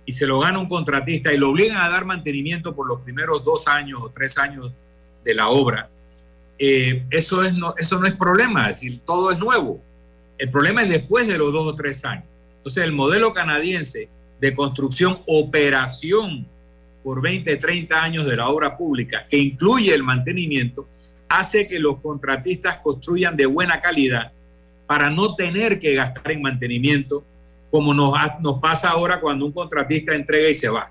y se lo gana un contratista y lo obligan a dar mantenimiento por los primeros dos años o tres años de la obra, eh, eso, es no, eso no es problema, es decir, todo es nuevo. El problema es después de los dos o tres años. Entonces, el modelo canadiense de construcción, operación por 20, 30 años de la obra pública, que incluye el mantenimiento, hace que los contratistas construyan de buena calidad para no tener que gastar en mantenimiento, como nos, pasa ahora cuando un contratista entrega y se va.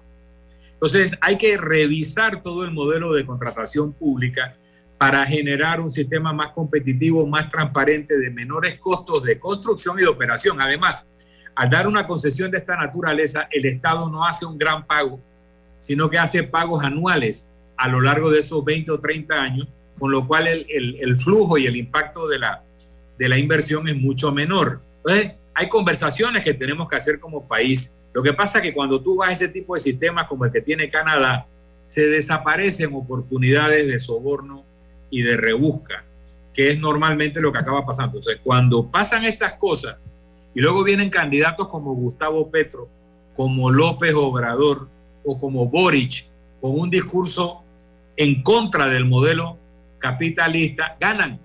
Entonces, hay que revisar todo el modelo de contratación pública para generar un sistema más competitivo, más transparente, de menores costos de construcción y de operación. Además, al dar una concesión de esta naturaleza, el Estado no hace un gran pago, sino que hace pagos anuales a lo largo de esos 20 o 30 años, con lo cual el, flujo y el impacto de la, de la inversión es mucho menor. Entonces, hay conversaciones que tenemos que hacer como país. Lo que pasa es que cuando tú vas a ese tipo de sistemas como el que tiene Canadá, se desaparecen oportunidades de soborno y de rebusca, que es normalmente lo que acaba pasando. Entonces, cuando pasan estas cosas, y luego vienen candidatos como Gustavo Petro, como López Obrador o como Boric, con un discurso en contra del modelo capitalista, ganan.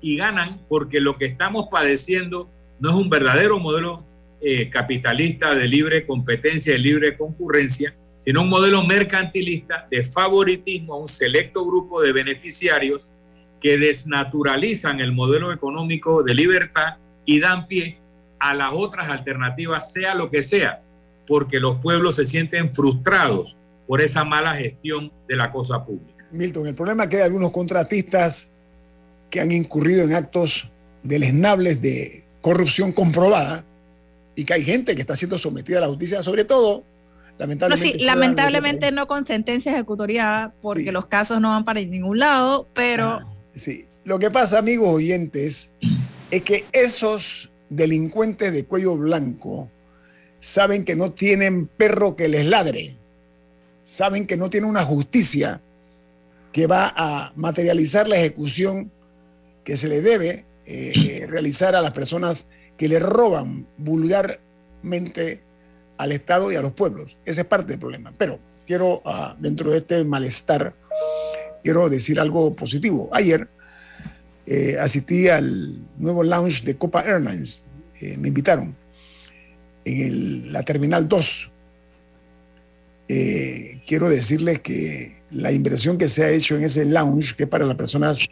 Y ganan porque lo que estamos padeciendo no es un verdadero modelo eh, capitalista de libre competencia, de libre concurrencia, sino un modelo mercantilista de favoritismo a un selecto grupo de beneficiarios que desnaturalizan el modelo económico de libertad y dan pie a las otras alternativas, sea lo que sea, porque los pueblos se sienten frustrados por esa mala gestión de la cosa pública. Milton, el problema es que hay algunos contratistas que han incurrido en actos deleznables de corrupción comprobada y que hay gente que está siendo sometida a la justicia, sobre todo, lamentablemente. No, lamentablemente no con sentencia ejecutoria, porque los casos no van para ningún lado, pero... Ah, sí, lo que pasa, amigos oyentes, es que esos delincuentes de cuello blanco saben que no tienen perro que les ladre, saben que no tienen una justicia que va a materializar la ejecución que se le debe eh, realizar a las personas que le roban vulgarmente al Estado y a los pueblos. Ese es parte del problema. Pero quiero, ah, dentro de este malestar, quiero decir algo positivo. Ayer eh, asistí al nuevo lounge de Copa Airlines. Eh, me invitaron en la Terminal 2. Eh, quiero decirles que la inversión que se ha hecho en ese lounge, que para las personas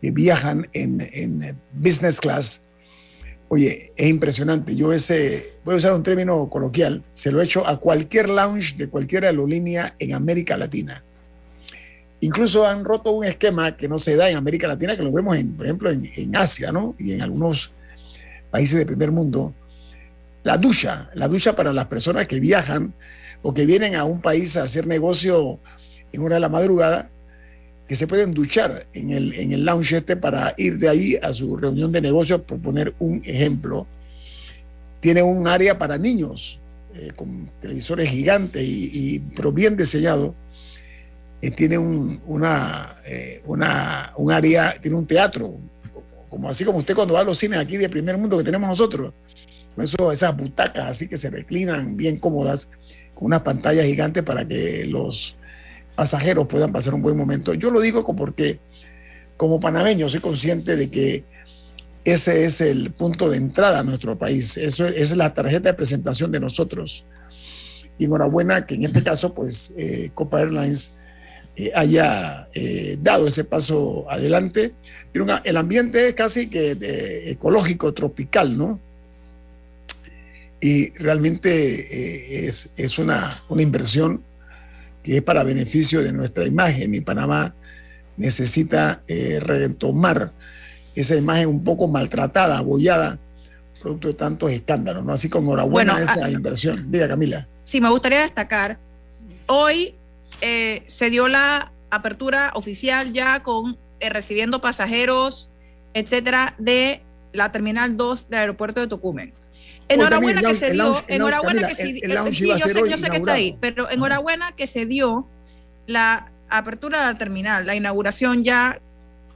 que viajan en, en business class, oye, es impresionante. Yo ese, voy a usar un término coloquial, se lo he hecho a cualquier lounge de cualquier aerolínea en América Latina. Incluso han roto un esquema que no se da en América Latina, que lo vemos, en, por ejemplo, en, Asia, ¿no? Y en algunos países de primer mundo. La ducha, la ducha para las personas que viajan o que vienen a un país a hacer negocio en hora de la madrugada, que se pueden duchar en el, en el lounge este para ir de ahí a su reunión de negocios, por poner un ejemplo. Tiene un área para niños, eh, con televisores gigantes y, y, pero bien diseñado eh, tiene un, una, eh, una, un área, tiene un teatro, como así como usted cuando va a los cines aquí de primer mundo que tenemos nosotros, eso, esas butacas así que se reclinan bien cómodas, con una pantalla gigante para que los pasajeros puedan pasar un buen momento. Yo lo digo porque como panameño soy consciente de que ese es el punto de entrada a nuestro país, eso es la tarjeta de presentación de nosotros. Y enhorabuena que en este caso, pues, eh, Copa Airlines eh, haya eh, dado ese paso adelante. el ambiente es casi que ecológico, tropical, ¿no? Y realmente es, es una, una, inversión que es para beneficio de nuestra imagen y Panamá necesita retomar esa imagen un poco maltratada, abollada, producto de tantos escándalos, ¿no? Así como enhorabuena esa inversión. Diga, Camila. Sí, me gustaría destacar, hoy eh, se dio la apertura oficial ya con eh, recibiendo pasajeros, etcétera, de la Terminal 2 del aeropuerto de Tocumen. Enhorabuena que se dio, enhorabuena que se dio, yo sé, yo sé que está ahí, pero enhorabuena que se dio la apertura de la terminal, la inauguración ya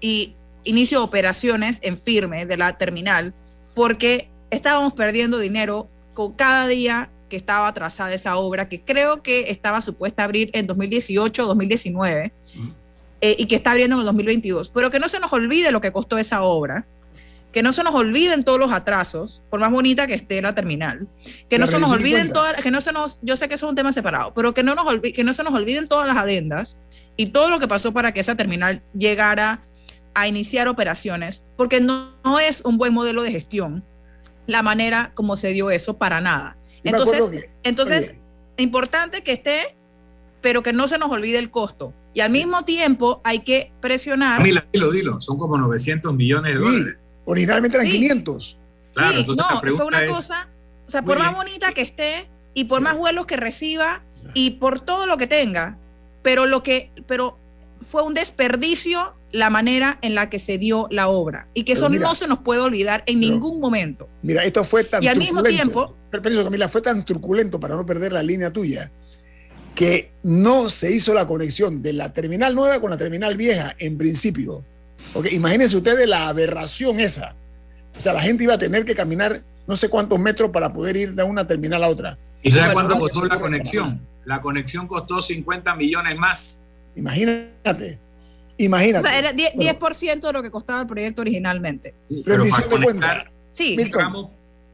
y inicio de operaciones en firme de la terminal, porque estábamos perdiendo dinero con cada día que estaba atrasada esa obra, que creo que estaba supuesta a abrir en 2018 o 2019 eh, y que está abriendo en el 2022. Pero que no se nos olvide lo que costó esa obra, que no se nos olviden todos los atrasos, por más bonita que esté la terminal, que no se nos olviden todas, que no se nos, yo sé que eso es un tema separado, pero que no, nos que no se nos olviden todas las adendas y todo lo que pasó para que esa terminal llegara a iniciar operaciones, porque no, es un buen modelo de gestión la manera como se dio eso para nada. Entonces, entonces importante que esté, pero que no se nos olvide el costo. Y al mismo tiempo hay que presionar. Mira, dilo, dilo, son como 900 millones de dólares. Originalmente eran 500. Claro, sí, no, fue una cosa, o sea, por más bonita que esté y por más vuelos que reciba y por todo lo que tenga, pero lo que, pero fue un desperdicio la manera en la que se dio la obra y que eso no se nos puede olvidar en ningún momento. Mira, esto fue tan y al mismo tiempo, permiso Camila, fue tan truculento para no perder la línea tuya que no se hizo la conexión de la terminal nueva con la terminal vieja en principio. Porque imagínense ustedes la aberración esa. O sea, la gente iba a tener que caminar no sé cuántos metros para poder ir de una terminal a otra. ¿Y sabes cuánto costó la conexión? La conexión costó 50 millones más. Imagínate. Imagínate. O sea, era 10%, de lo que costaba el proyecto originalmente. Pero para conectar, sí.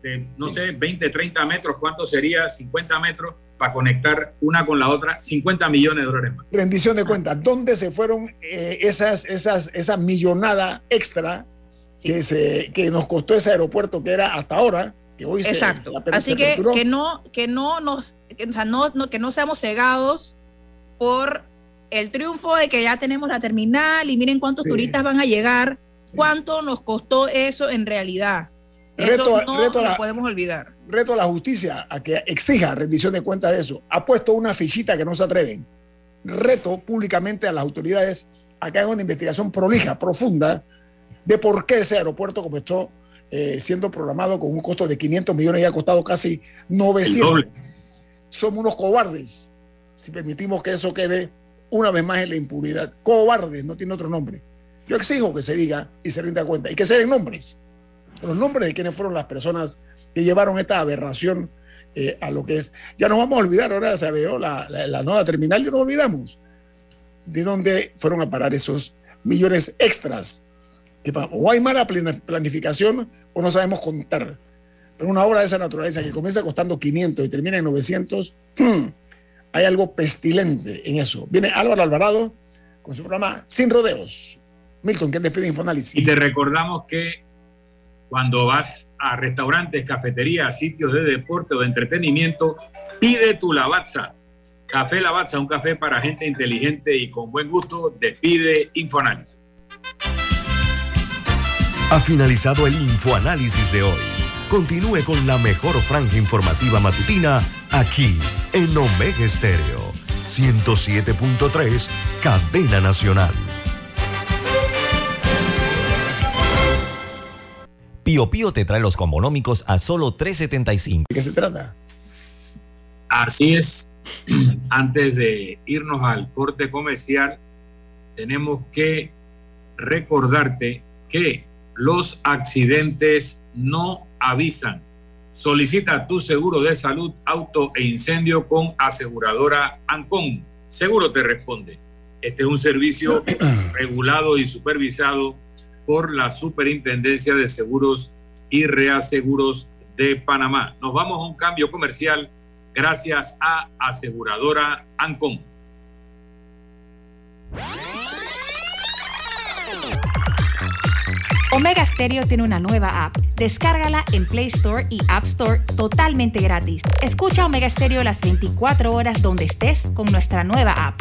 de, no sé, 20, 30 metros, ¿cuánto sería? 50 metros para conectar una con la otra, 50 millones de dólares más. Rendición de cuentas, ¿dónde se fueron eh, esas, esas, esa millonada extra que, se, que nos costó ese aeropuerto que era hasta ahora? Que hoy Exacto. Así que, que, no, que no nos, o sea, no, no, que no seamos cegados por el triunfo de que ya tenemos la terminal y miren cuántos turistas van a llegar, cuánto nos costó eso en realidad. Reto, eso no lo podemos olvidar. Reto a la justicia a que exija rendición de cuentas de eso. Ha puesto una fichita que no se atreven. Reto públicamente a las autoridades a que hagan una investigación prolija, profunda, de por qué ese aeropuerto comenzó eh, siendo programado con un costo de 500 millones y ha costado casi 900. Somos unos cobardes si permitimos que eso quede una vez más en la impunidad. Cobardes, no tiene otro nombre. Yo exijo que se diga y se rinda cuenta y que se den nombres. Los nombres de quienes fueron las personas que llevaron esta aberración eh, a lo que es. Ya nos vamos a olvidar, ahora se veo la, la, nueva terminal y nos olvidamos de dónde fueron a parar esos millones extras. Que, o hay mala planificación o no sabemos contar. Pero una obra de esa naturaleza que comienza costando 500 y termina en 900, hay algo pestilente en eso. Viene Álvaro Alvarado con su programa Sin Rodeos. Milton, ¿qué despide Infoanálisis? Y te recordamos que cuando vas a restaurantes, cafeterías, sitios de deporte o de entretenimiento, pide tu Lavazza. Café Lavazza, un café para gente inteligente y con buen gusto, despide Infoanálisis. Ha finalizado el Infoanálisis de hoy. Continúe con la mejor franja informativa matutina aquí en Omega Estéreo 107.3, Cadena Nacional. Pío Pío te trae los combonómicos a solo 3.75. ¿De qué se trata? Así es. antes de irnos al corte comercial, tenemos que recordarte que los accidentes no avisan. Solicita tu seguro de salud, auto e incendio con aseguradora Ancon. Seguro te responde. Este es un servicio regulado y supervisado por la Superintendencia de Seguros y Reaseguros de Panamá. Nos vamos a un cambio comercial gracias a aseguradora Ancon. Omega Stereo tiene una nueva app. Descárgala en Play Store y App Store totalmente gratis. Escucha Omega Stereo las 24 horas donde estés con nuestra nueva app.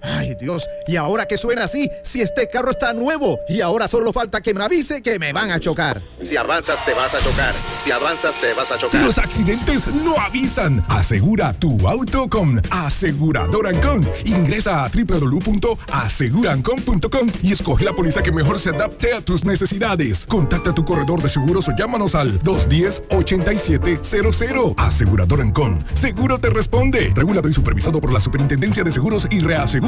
Ay Dios, ¿y ahora que suena así? Si este carro está nuevo y ahora solo falta que me avise que me van a chocar. Si avanzas te vas a chocar. Si avanzas te vas a chocar. Los accidentes no avisan. Asegura tu auto con Aseguradora Ancon. Ingresa a www.asegurancon.com y escoge la póliza que mejor se adapte a tus necesidades. Contacta a tu corredor de seguros o llámanos al 210-8700. Aseguradora Ancon. Seguro te responde. Regulado y supervisado por la Superintendencia de Seguros y Reaseguros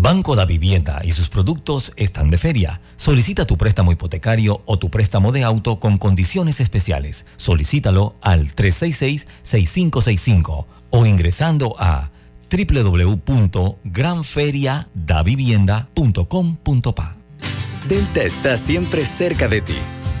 Banco da Vivienda y sus productos están de feria. Solicita tu préstamo hipotecario o tu préstamo de auto con condiciones especiales. Solicítalo al 366-6565 o ingresando a www.granferiadavivienda.com.pa. Delta está siempre cerca de ti,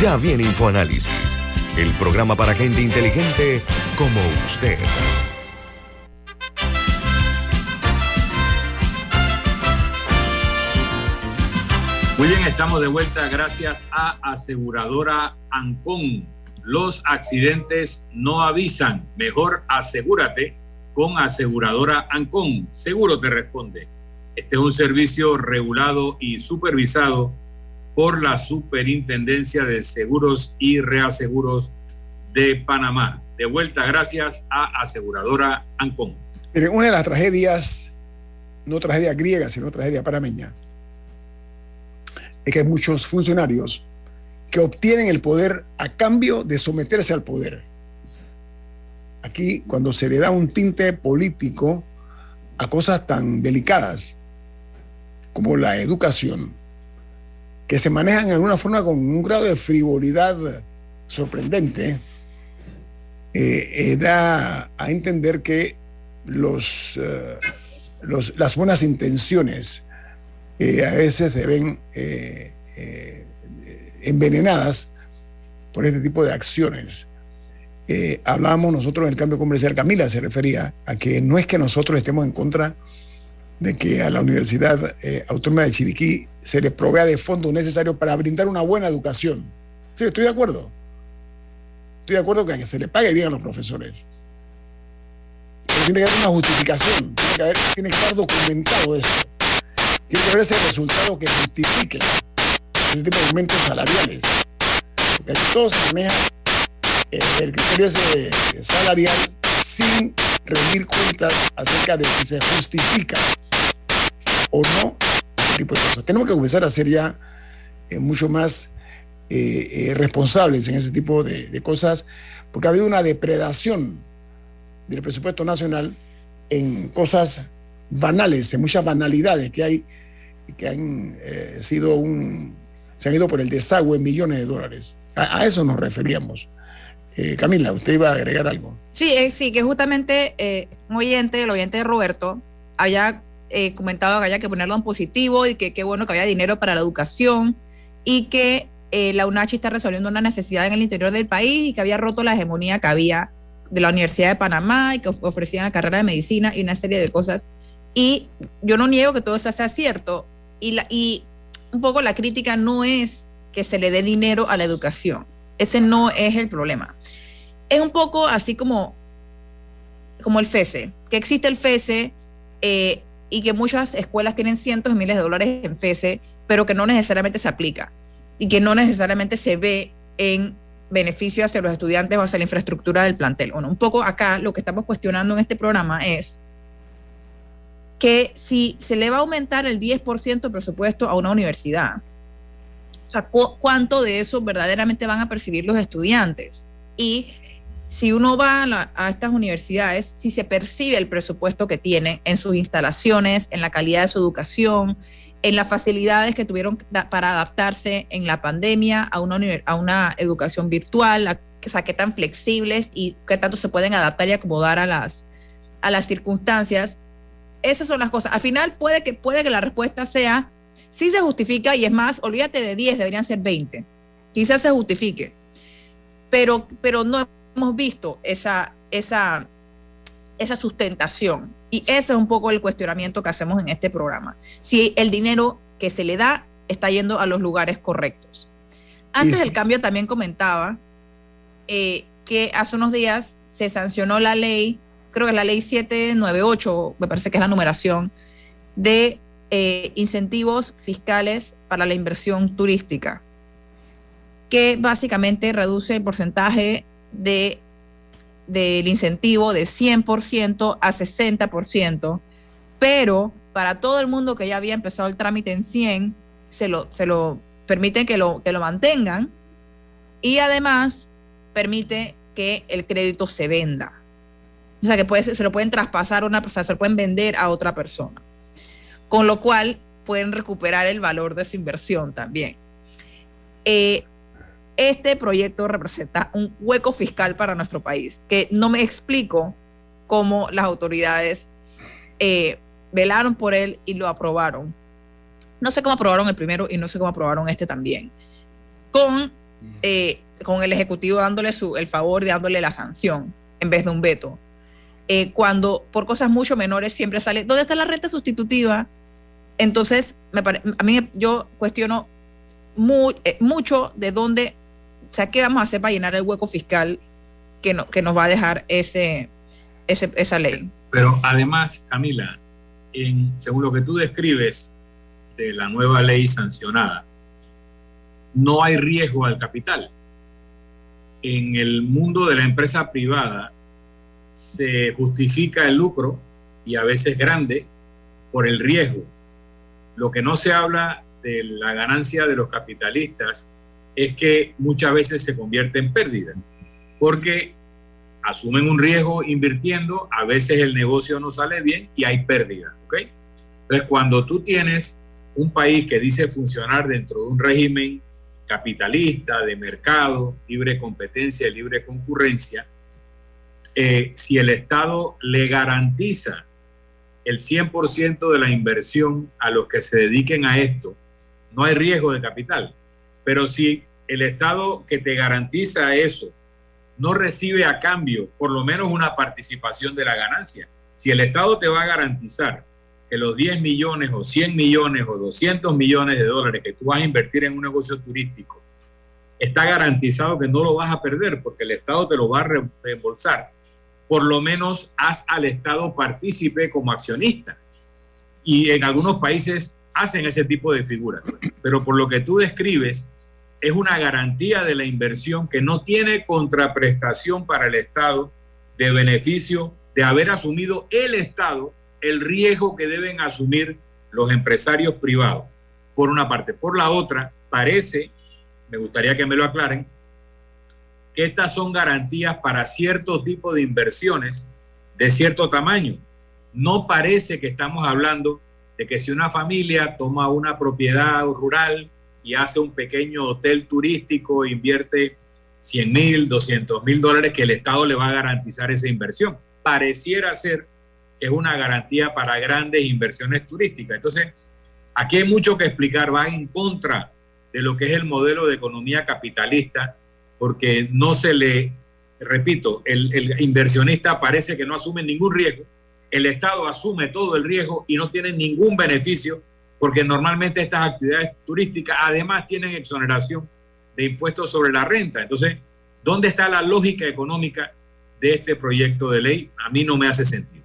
Ya viene InfoAnálisis, el programa para gente inteligente como usted. Muy bien, estamos de vuelta gracias a aseguradora Ancon. Los accidentes no avisan. Mejor asegúrate con aseguradora Ancon. Seguro te responde. Este es un servicio regulado y supervisado por la Superintendencia de Seguros y Reaseguros de Panamá. De vuelta, gracias a aseguradora Ancon. Miren, una de las tragedias, no tragedia griega, sino tragedia panameña, es que hay muchos funcionarios que obtienen el poder a cambio de someterse al poder. Aquí, cuando se le da un tinte político a cosas tan delicadas como la educación, que se manejan de alguna forma con un grado de frivolidad sorprendente, eh, eh, da a entender que los, eh, las buenas intenciones a veces se ven envenenadas por este tipo de acciones. hablamos nosotros en el cambio comercial, Camila se refería a que no es que nosotros estemos en contra de que a la Universidad Autónoma de Chiriquí se le provea de fondos necesarios para brindar una buena educación. Sí, estoy de acuerdo. Estoy de acuerdo que se le pague bien a los profesores. Tiene que haber una justificación, tiene que haber, tiene que estar documentado eso. tiene que haber ese resultado que justifique ese tipo de aumentos salariales. Porque todo se maneja eh, el criterio salarial sin rendir cuentas acerca de si se justifica o no tipo de cosas. Tenemos que comenzar a ser ya eh, mucho más eh, responsables en ese tipo de, cosas, porque ha habido una depredación del presupuesto nacional en cosas banales, en muchas banalidades que hay que han eh, sido un se han ido por el desagüe en millones de dólares. A, eso nos referíamos. Eh, Camila, usted iba a agregar algo. Sí, eh, sí, que justamente un oyente, el oyente de Roberto, haya comentado que haya que ponerlo en positivo y que qué bueno que haya dinero para la educación y que la UNACHI está resolviendo una necesidad en el interior del país y que había roto la hegemonía que había de la Universidad de Panamá y que ofrecían la carrera de medicina y una serie de cosas. Y yo no niego que todo eso sea cierto. Y, la, y un poco la crítica no es que se le dé dinero a la educación. Ese no es el problema. Es un poco así como, como el FESE, que existe el FESE eh, y que muchas escuelas tienen cientos de miles de dólares en FESE, pero que no necesariamente se aplica y que no necesariamente se ve en beneficio hacia los estudiantes o hacia la infraestructura del plantel. Bueno, un poco acá lo que estamos cuestionando en este programa es que si se le va a aumentar el 10% de presupuesto a una universidad, o sea, ¿cuánto de eso verdaderamente van a percibir los estudiantes? Y si uno va a, estas universidades, si se percibe el presupuesto que tienen en sus instalaciones, en la calidad de su educación, en las facilidades que tuvieron para adaptarse en la pandemia a una, educación virtual, a, sea, qué tan flexibles y qué tanto se pueden adaptar y acomodar a las, circunstancias. Esas son las cosas. Al final puede que, la respuesta sea, sí se justifica y es más, olvídate de 10, deberían ser 20. Quizás se justifique, pero no hemos visto esa, esa, esa sustentación. Y ese es un poco el cuestionamiento que hacemos en este programa. Si el dinero que se le da está yendo a los lugares correctos. Antes del cambio también comentaba eh, que hace unos días se sancionó la ley, creo que es la ley 798, me parece que es la numeración, de eh, incentivos fiscales para la inversión turística, que básicamente reduce el porcentaje de del incentivo de 100% a 60%, pero para todo el mundo que ya había empezado el trámite en 100, se lo, se lo permiten que lo, que lo mantengan y además permite que el crédito se venda. O sea, que puede, se lo pueden traspasar a una persona, se lo pueden vender a otra persona. Con lo cual pueden recuperar el valor de su inversión también. Eh, este proyecto representa un hueco fiscal para nuestro país, que no me explico cómo las autoridades eh, velaron por él y lo aprobaron. No sé cómo aprobaron el primero y no sé cómo aprobaron este también. Con, eh, con el Ejecutivo dándole su, el favor de dándole la sanción en vez de un veto. Eh, cuando por cosas mucho menores siempre sale, ¿dónde está la renta sustitutiva? Entonces, me a mí yo cuestiono mucho de dónde sea, ¿qué vamos a hacer para llenar el hueco fiscal que, no, que nos va a dejar ese, esa ley? Pero además, Camila, en, según lo que tú describes de la nueva ley sancionada, no hay riesgo al capital. En el mundo de la empresa privada se justifica el lucro y a veces grande por el riesgo. Lo que no se habla de la ganancia de los capitalistas es que muchas veces se convierte en pérdida, porque asumen un riesgo invirtiendo, a veces el negocio no sale bien y hay pérdida. ¿okay? Entonces, cuando tú tienes un país que dice funcionar dentro de un régimen capitalista, de mercado, libre competencia, libre concurrencia, eh, si el Estado le garantiza el 100% de la inversión a los que se dediquen a esto, no hay riesgo de capital. Pero si el Estado que te garantiza eso no recibe a cambio por lo menos una participación de la ganancia, si el Estado te va a garantizar que los 10 millones o 100 millones o 200 millones de dólares que tú vas a invertir en un negocio turístico, está garantizado que no lo vas a perder porque el Estado te lo va a reembolsar. Por lo menos haz al Estado partícipe como accionista. Y en algunos países hacen ese tipo de figuras. Pero por lo que tú describes, es una garantía de la inversión que no tiene contraprestación para el Estado de beneficio de haber asumido el Estado el riesgo que deben asumir los empresarios privados, por una parte. Por la otra, parece, me gustaría que me lo aclaren, que estas son garantías para cierto tipo de inversiones de cierto tamaño. No parece que estamos hablando de que si una familia toma una propiedad rural y hace un pequeño hotel turístico, invierte 100 mil, 200 mil dólares, que el Estado le va a garantizar esa inversión. Pareciera ser que es una garantía para grandes inversiones turísticas. Entonces, aquí hay mucho que explicar, va en contra de lo que es el modelo de economía capitalista, porque no se le, repito, el, el inversionista parece que no asume ningún riesgo, el Estado asume todo el riesgo y no tiene ningún beneficio, porque normalmente estas actividades turísticas además tienen exoneración de impuestos sobre la renta. Entonces, ¿dónde está la lógica económica de este proyecto de ley? A mí no me hace sentido.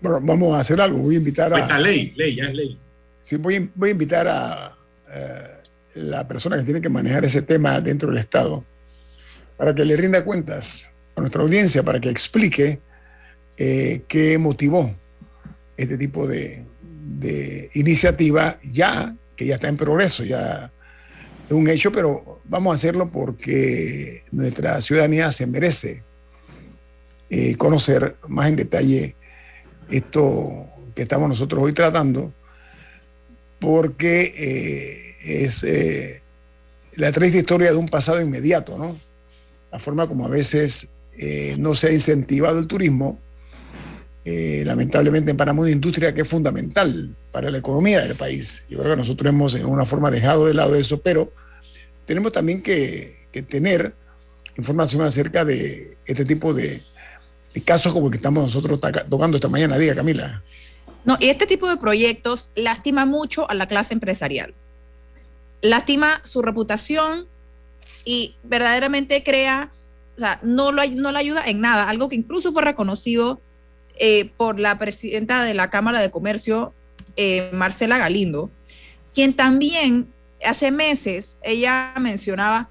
Bueno, vamos a hacer algo. Voy a invitar a. Esta ley, ley, ya es ley. Sí, voy, voy a invitar a eh, la persona que tiene que manejar ese tema dentro del Estado para que le rinda cuentas a nuestra audiencia, para que explique eh, qué motivó este tipo de, de iniciativa ya, que ya está en progreso, ya es un hecho, pero vamos a hacerlo porque nuestra ciudadanía se merece eh, conocer más en detalle esto que estamos nosotros hoy tratando, porque eh, es eh, la triste historia de un pasado inmediato, ¿no? La forma como a veces eh, no se ha incentivado el turismo, lamentablemente en Panamá una industria que es fundamental para la economía del país. Yo creo que nosotros hemos en una forma dejado de lado eso, pero tenemos también que, que tener información acerca de este tipo de, casos como el que estamos nosotros tocando esta mañana. Diga, Camila. No, y este tipo de proyectos lastima mucho a la clase empresarial. Lastima su reputación y verdaderamente crea, o sea, no, lo, no le ayuda en nada, algo que incluso fue reconocido eh, por la presidenta de la Cámara de Comercio, eh, Marcela Galindo, quien también hace meses ella mencionaba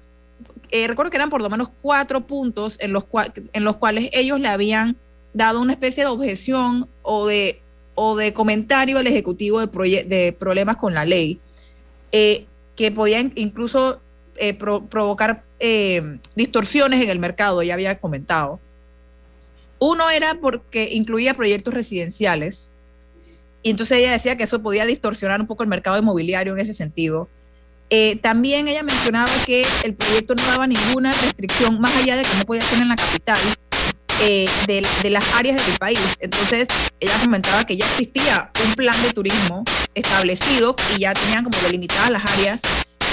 eh, recuerdo que eran por lo menos cuatro puntos en los, en los cuales ellos le habían dado una especie de objeción o de, o de comentario al Ejecutivo de, problemas con la ley, eh, que podían incluso eh, provocar distorsiones en el mercado, ya había comentado. Uno era porque incluía proyectos residenciales, y entonces ella decía que eso podía distorsionar un poco el mercado inmobiliario en ese sentido. Eh, también ella mencionaba que el proyecto no daba ninguna restricción más allá de que no podía ser en la capital eh, de, las áreas del país. Entonces, ella comentaba que ya existía un plan de turismo establecido y ya tenían como delimitadas las áreas.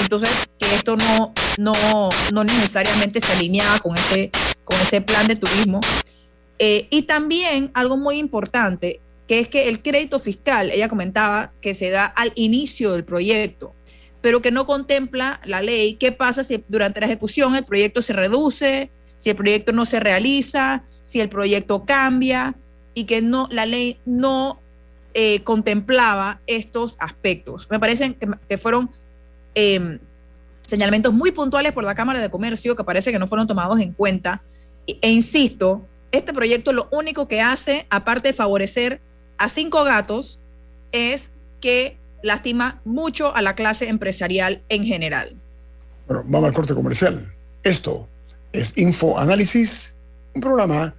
Entonces, que esto no, no, no necesariamente se alineaba con ese, con ese plan de turismo. Eh, y también algo muy importante, que es que el crédito fiscal, ella comentaba que se da al inicio del proyecto pero que no contempla la ley. ¿Qué pasa si durante la ejecución el proyecto se reduce, si el proyecto no se realiza, si el proyecto cambia y que no la ley no eh, contemplaba estos aspectos? Me parecen que, fueron em, señalamientos muy puntuales por la Cámara de Comercio que parece que no fueron tomados en cuenta. E, insisto, este proyecto lo único que hace, aparte de favorecer a cinco gatos, es que lastima mucho a la clase empresarial en general. Bueno, vamos al corte comercial. Esto es Info Análisis, un programa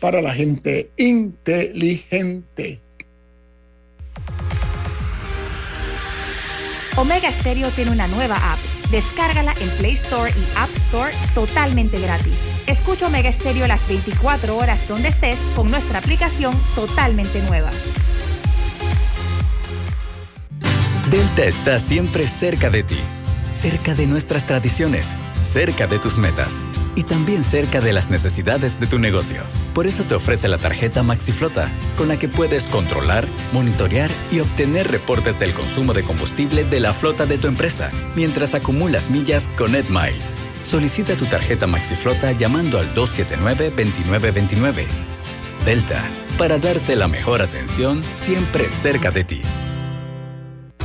para la gente inteligente. Omega Stereo tiene una nueva app. Descárgala en Play Store y App Store totalmente gratis. Escucha Omega Stereo las 24 horas donde estés con nuestra aplicación totalmente nueva. Delta está siempre cerca de ti, cerca de nuestras tradiciones, cerca de tus metas y también cerca de las necesidades de tu negocio. Por eso te ofrece la tarjeta MaxiFlota, con la que puedes controlar, monitorear y obtener reportes del consumo de combustible de la flota de tu empresa, mientras acumulas millas con EdMiles. Solicita tu tarjeta MaxiFlota llamando al 279-2929. Delta, para darte la mejor atención siempre cerca de ti.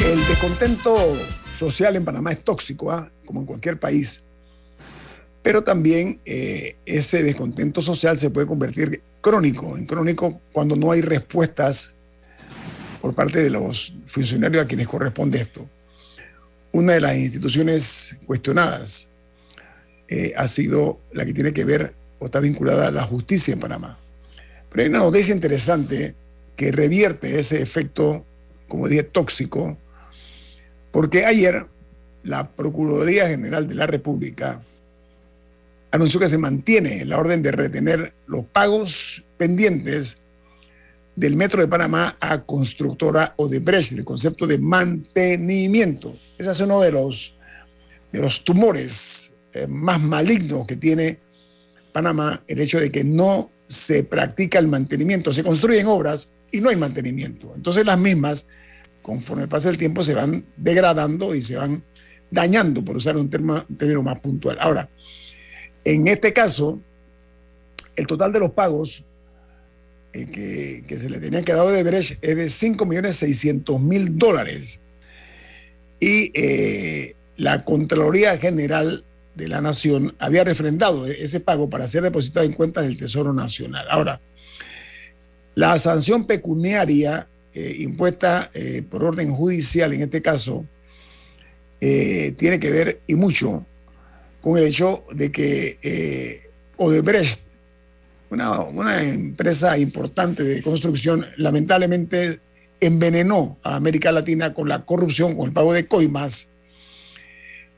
El descontento social en Panamá es tóxico, ¿ah? como en cualquier país. Pero también eh, ese descontento social se puede convertir crónico, en crónico cuando no hay respuestas por parte de los funcionarios a quienes corresponde esto. Una de las instituciones cuestionadas eh, ha sido la que tiene que ver o está vinculada a la justicia en Panamá. Pero hay una noticia interesante que revierte ese efecto como dije, tóxico, porque ayer la Procuraduría General de la República anunció que se mantiene la orden de retener los pagos pendientes del Metro de Panamá a constructora Odebrecht, el concepto de mantenimiento. Ese es uno de los, de los tumores eh, más malignos que tiene Panamá, el hecho de que no se practica el mantenimiento, se construyen obras y no hay mantenimiento. Entonces las mismas, conforme pasa el tiempo, se van degradando y se van dañando, por usar un, término más puntual. Ahora, en este caso, el total de los pagos eh, que, se le tenían quedado de Brecht es de 5.600.000 dólares. Y eh, la Contraloría General de la Nación había refrendado ese pago para ser depositado en cuentas del Tesoro Nacional. Ahora, la sanción pecuniaria eh, impuesta eh, por orden judicial, en este caso, eh, tiene que ver y mucho con el hecho de que Odebrecht, una, empresa importante de construcción, lamentablemente envenenó a América Latina con la corrupción, con el pago de coimas.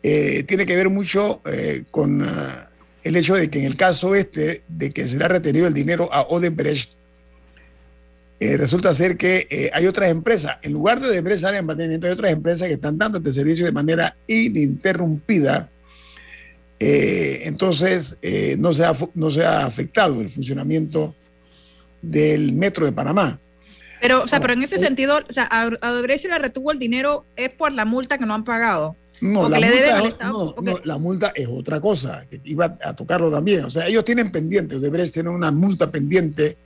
tiene que ver mucho con ah, el hecho de que en el caso este, de que se le ha retenido el dinero a Odebrecht, eh, resulta ser que eh, hay otras empresas, en lugar de empresas en mantenimiento, hay otras empresas que están dando este servicio de manera ininterrumpida. Eh, entonces, no, se ha, no se ha afectado el funcionamiento del metro de Panamá. Pero, o sea, pero en ese sentido, o sea, a, se le retuvo el dinero es por la multa que no han pagado. No, la multa, no, no, la multa es otra cosa, que iba a tocarlo también. O sea, ellos tienen pendiente, Odebrecht tiene una multa pendiente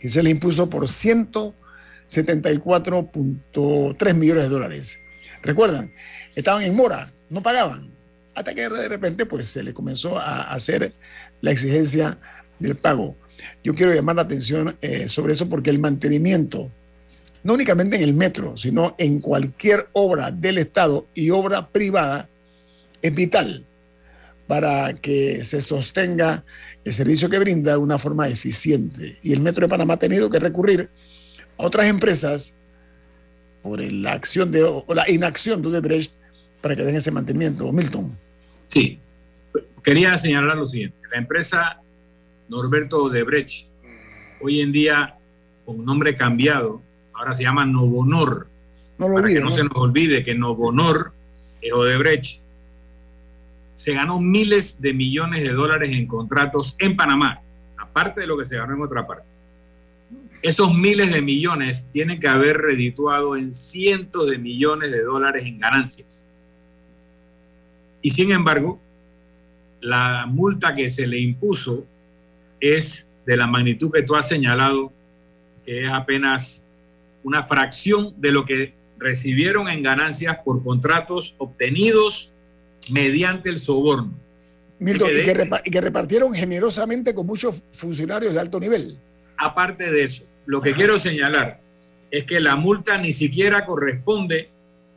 que se le impuso por 174.3 millones de dólares. Recuerdan, estaban en mora, no pagaban, hasta que de repente pues se le comenzó a hacer la exigencia del pago. Yo quiero llamar la atención eh, sobre eso porque el mantenimiento, no únicamente en el metro, sino en cualquier obra del Estado y obra privada, es vital para que se sostenga el servicio que brinda de una forma eficiente. Y el Metro de Panamá ha tenido que recurrir a otras empresas por la acción de, o la inacción de Odebrecht para que den ese mantenimiento. Milton. Sí, quería señalar lo siguiente. La empresa Norberto Odebrecht, hoy en día con nombre cambiado, ahora se llama Novonor. No para que no, se nos olvide que Novonor es Odebrecht se ganó miles de millones de dólares en contratos en Panamá, aparte de lo que se ganó en otra parte. Esos miles de millones tienen que haber redituado en cientos de millones de dólares en ganancias. Y sin embargo, la multa que se le impuso es de la magnitud que tú has señalado, que es apenas una fracción de lo que recibieron en ganancias por contratos obtenidos mediante el soborno. Milton, y, que y que repartieron generosamente con muchos funcionarios de alto nivel. Aparte de eso, lo que quiero señalar es que la multa ni siquiera corresponde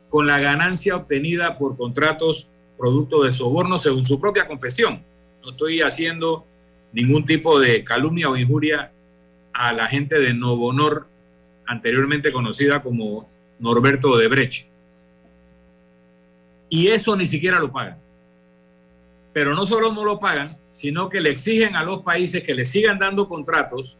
con la ganancia obtenida por contratos producto de soborno según su propia confesión. No estoy haciendo ningún tipo de calumnia o injuria a la gente de Novo Honor, anteriormente conocida como Norberto de Brecht. Y eso ni siquiera lo pagan. Pero no solo no lo pagan, sino que le exigen a los países que le sigan dando contratos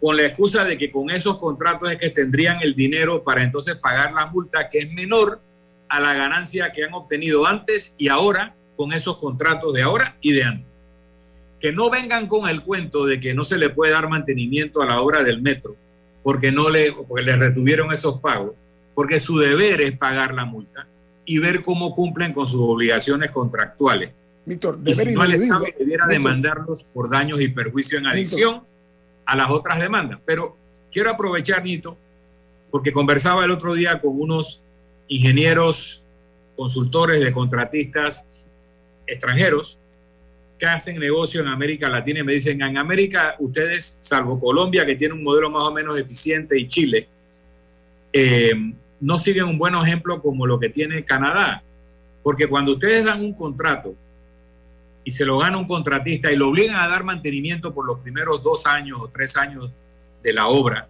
con la excusa de que con esos contratos es que tendrían el dinero para entonces pagar la multa que es menor a la ganancia que han obtenido antes y ahora con esos contratos de ahora y de antes. Que no vengan con el cuento de que no se le puede dar mantenimiento a la obra del metro porque no le porque le retuvieron esos pagos, porque su deber es pagar la multa y ver cómo cumplen con sus obligaciones contractuales. Víctor, y si no, el Estado debiera demandarlos por daños y perjuicio en adición a las otras demandas. Pero quiero aprovechar, Nito, porque conversaba el otro día con unos ingenieros, consultores de contratistas extranjeros que hacen negocio en América Latina y me dicen, en América ustedes, salvo Colombia, que tiene un modelo más o menos eficiente, y Chile, eh, no siguen un buen ejemplo como lo que tiene Canadá. Porque cuando ustedes dan un contrato y se lo gana un contratista y lo obligan a dar mantenimiento por los primeros dos años o tres años de la obra,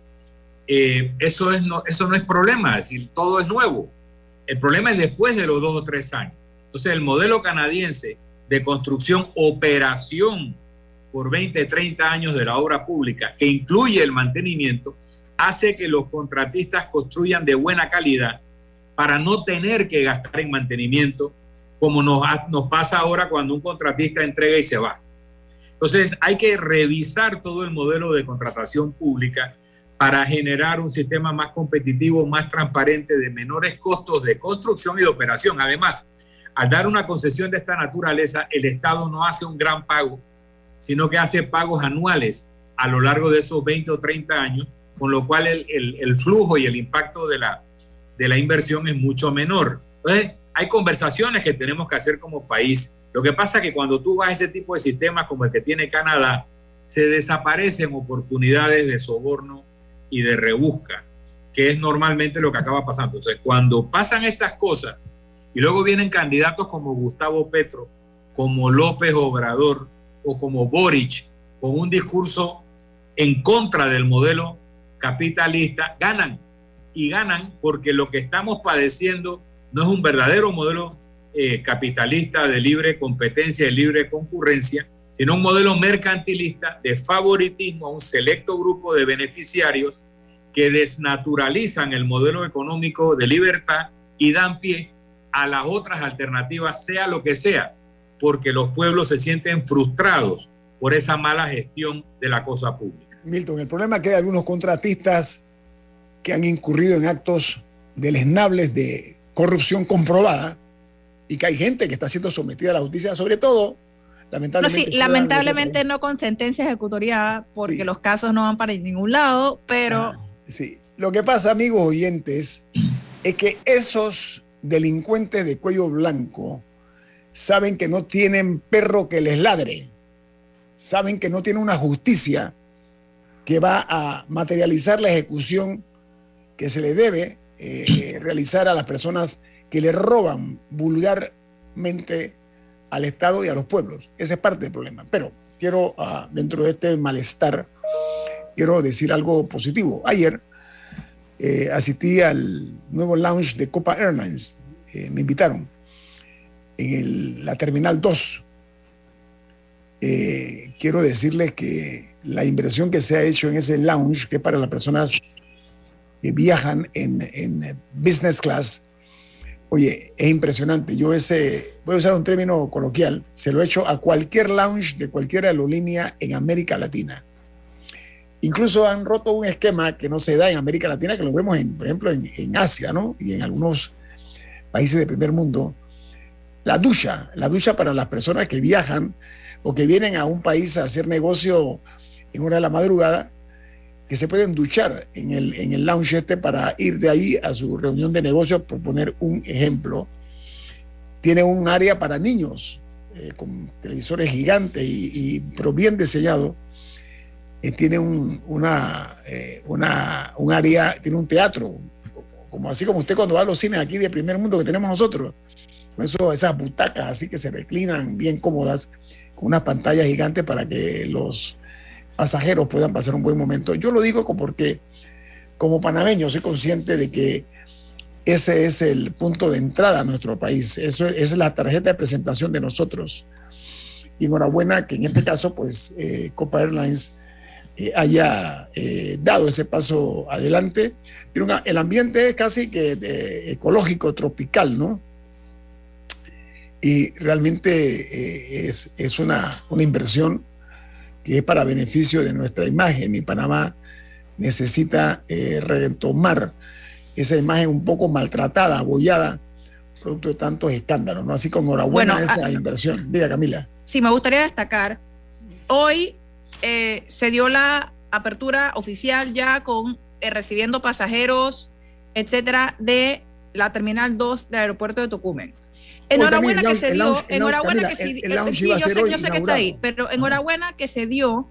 eh, eso, es no, eso no es problema, es decir, todo es nuevo. El problema es después de los dos o tres años. Entonces, el modelo canadiense de construcción, operación por 20, 30 años de la obra pública, que incluye el mantenimiento, hace que los contratistas construyan de buena calidad para no tener que gastar en mantenimiento, como nos, pasa ahora cuando un contratista entrega y se va. Entonces, hay que revisar todo el modelo de contratación pública para generar un sistema más competitivo, más transparente, de menores costos de construcción y de operación. Además, al dar una concesión de esta naturaleza, el Estado no hace un gran pago, sino que hace pagos anuales a lo largo de esos 20 o 30 años, con lo cual el, el, flujo y el impacto de la, de la inversión es mucho menor. Entonces, hay conversaciones que tenemos que hacer como país. Lo que pasa es que cuando tú vas a ese tipo de sistemas como el que tiene Canadá, se desaparecen oportunidades de soborno y de rebusca, que es normalmente lo que acaba pasando. Entonces, cuando pasan estas cosas y luego vienen candidatos como Gustavo Petro, como López Obrador o como Boric, con un discurso en contra del modelo capitalista, ganan. Y ganan porque lo que estamos padeciendo no es un verdadero modelo eh, capitalista de libre competencia, de libre concurrencia, sino un modelo mercantilista de favoritismo a un selecto grupo de beneficiarios que desnaturalizan el modelo económico de libertad y dan pie a las otras alternativas, sea lo que sea, porque los pueblos se sienten frustrados por esa mala gestión de la cosa pública. Milton, el problema es que hay algunos contratistas que han incurrido en actos deleznables de corrupción comprobada y que hay gente que está siendo sometida a la justicia, sobre todo Lamentablemente, no, sí, lamentablemente no con sentencia ejecutoria porque los casos no van para ningún lado, pero... Ah, sí, lo que pasa, amigos oyentes, es que esos delincuentes de cuello blanco saben que no tienen perro que les ladre, saben que no tienen una justicia que va a materializar la ejecución que se le debe eh, realizar a las personas que le roban vulgarmente al Estado y a los pueblos. Ese es parte del problema. Pero quiero, ah, dentro de este malestar, quiero decir algo positivo. Ayer eh, asistí al nuevo launch de Copa Airlines. Eh, me invitaron en la Terminal 2. Eh, quiero decirles que la inversión que se ha hecho en ese lounge, que para las personas que viajan en, en business class, Oye, es impresionante. Yo ese, voy a usar un término coloquial, se lo he hecho a cualquier lounge de cualquier aerolínea en América Latina. Incluso han roto un esquema que no se da en América Latina, que lo vemos, en, por ejemplo, en, Asia, ¿no? Y en algunos países de primer mundo, la ducha, la ducha para las personas que viajan o que vienen a un país a hacer negocio en hora de la madrugada, que se pueden duchar en el, en el lounge este para ir de ahí a su reunión de negocios, por poner un ejemplo. Tiene un área para niños, eh, con televisores gigantes y, pero bien diseñado. Eh, tiene un, una, eh, una, un área, tiene un teatro, como así como usted cuando va a los cines aquí de primer mundo que tenemos nosotros. Eso, esas butacas así que se reclinan bien cómodas, con unas pantallas gigantes para que los pasajeros puedan pasar un buen momento. Yo lo digo porque como panameño soy consciente de que ese es el punto de entrada a nuestro país. Eso es la tarjeta de presentación de nosotros. Y enhorabuena que en este caso, pues, eh, Copa Airlines eh, haya eh, dado ese paso adelante. el ambiente es casi que ecológico, tropical, ¿no? Y realmente es, es una, una inversión que es para beneficio de nuestra imagen y Panamá necesita retomar esa imagen un poco maltratada, abollada, producto de tantos escándalos, ¿no? Así como enhorabuena bueno, esa inversión. Diga, Camila. Sí, me gustaría destacar, hoy eh, se dio la apertura oficial ya con eh, recibiendo pasajeros, etcétera, de la Terminal 2 del aeropuerto de Tocumen. Enhorabuena que se dio, enhorabuena que se dio, yo sé, yo sé que está ahí, pero enhorabuena que se dio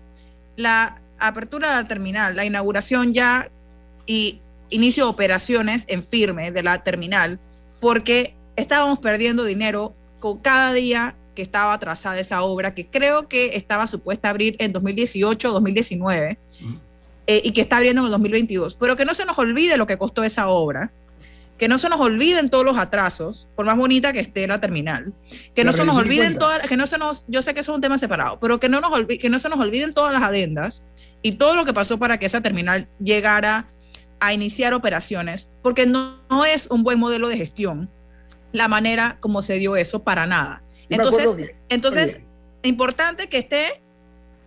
la apertura de la terminal, la inauguración ya y inicio de operaciones en firme de la terminal, porque estábamos perdiendo dinero con cada día que estaba atrasada esa obra, que creo que estaba supuesta a abrir en 2018 2019 eh, y que está abriendo en el 2022. Pero que no se nos olvide lo que costó esa obra, que no se nos olviden todos los atrasos, por más bonita que esté la terminal, que no se nos olviden todas, que no se nos, yo sé que eso es un tema separado, pero que no, nos que no se nos olviden todas las adendas y todo lo que pasó para que esa terminal llegara a iniciar operaciones, porque no, es un buen modelo de gestión la manera como se dio eso para nada. Entonces, entonces importante que esté,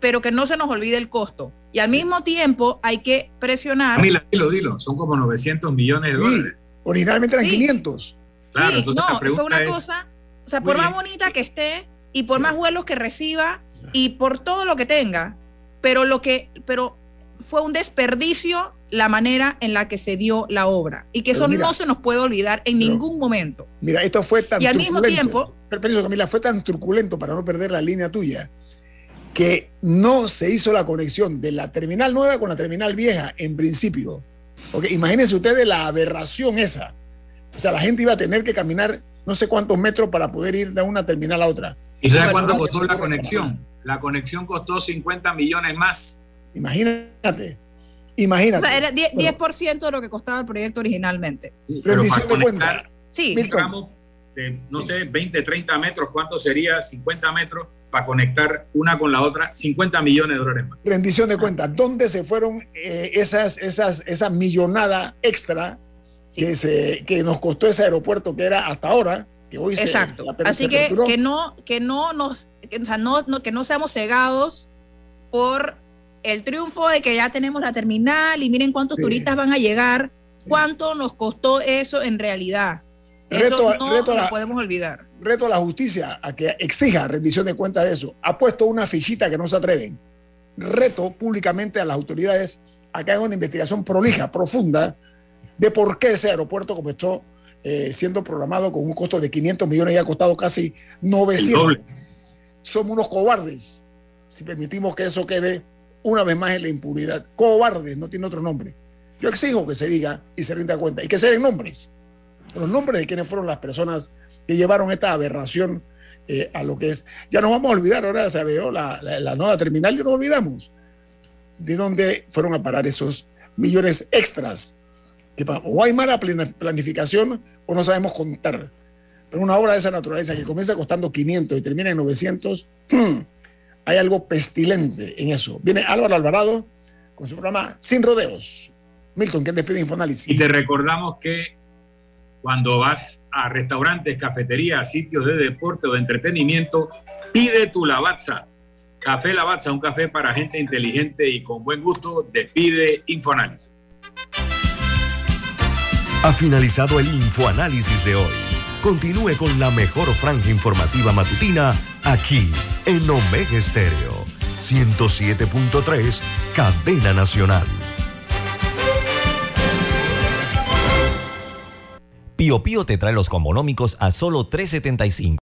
pero que no se nos olvide el costo. Y al mismo tiempo hay que presionar. Dilo, dilo, dilo. Son como 900 millones de dólares. Originalmente eran 500. Claro, sí, no, fue una cosa, o sea, por más bonita que esté y por más vuelos que reciba y por todo lo que tenga, pero lo que, pero fue un desperdicio la manera en la que se dio la obra y que eso no se nos puede olvidar en ningún momento. Mira, esto fue tan y al mismo tiempo, pero, Camila, fue tan truculento para no perder la línea tuya que no se hizo la conexión de la terminal nueva con la terminal vieja en principio. Porque imagínense ustedes la aberración esa. O sea, la gente iba a tener que caminar no sé cuántos metros para poder ir de una terminal a otra. ¿Y sabes cuánto costó la conexión? La conexión costó 50 millones más. Imagínate. Imagínate. era 10%, de lo que costaba el proyecto originalmente. Pero para conectar, sí. de, no sé, 20, 30 metros, ¿cuánto sería? 50 metros para conectar una con la otra, 50 millones de dólares más. Rendición de cuentas, ¿dónde se fueron eh, esas, esas, esa millonada extra que, se, que nos costó ese aeropuerto que era hasta ahora? Que hoy Exacto. Así que, que, no, que no nos, o sea, no, no, que no seamos cegados por el triunfo de que ya tenemos la terminal y miren cuántos turistas van a llegar, cuánto nos costó eso en realidad. Reto, eso no lo podemos olvidar. Reto a la justicia a que exija rendición de cuentas de eso. Ha puesto una fichita que no se atreven. Reto públicamente a las autoridades a que hagan una investigación prolija, profunda, de por qué ese aeropuerto comenzó eh, siendo programado con un costo de 500 millones y ha costado casi 900. Somos unos cobardes si permitimos que eso quede una vez más en la impunidad. Cobardes, no tiene otro nombre. Yo exijo que se diga y se rinda cuenta y que se den nombres. Los nombres de quienes fueron las personas que llevaron esta aberración eh, a lo que es. Ya nos vamos a olvidar, ahora se veo la, la, nueva terminal, ya nos olvidamos de dónde fueron a parar esos millones extras. Que, o hay mala planificación o no sabemos contar. Pero una obra de esa naturaleza que comienza costando 500 y termina en 900, hay algo pestilente en eso. Viene Álvaro Alvarado con su programa Sin Rodeos. Milton, ¿quién despide Infoanálisis? Y te recordamos que cuando vas a restaurantes, cafeterías, sitios de deporte o de entretenimiento, pide tu Lavazza. Café Lavazza, un café para gente inteligente y con buen gusto, despide Infoanálisis. Ha finalizado el Infoanálisis de hoy continúe con la mejor franja informativa matutina aquí en Omega Estéreo 107.3, Cadena Nacional. Pío Pío te trae los combonómicos a solo 3.75.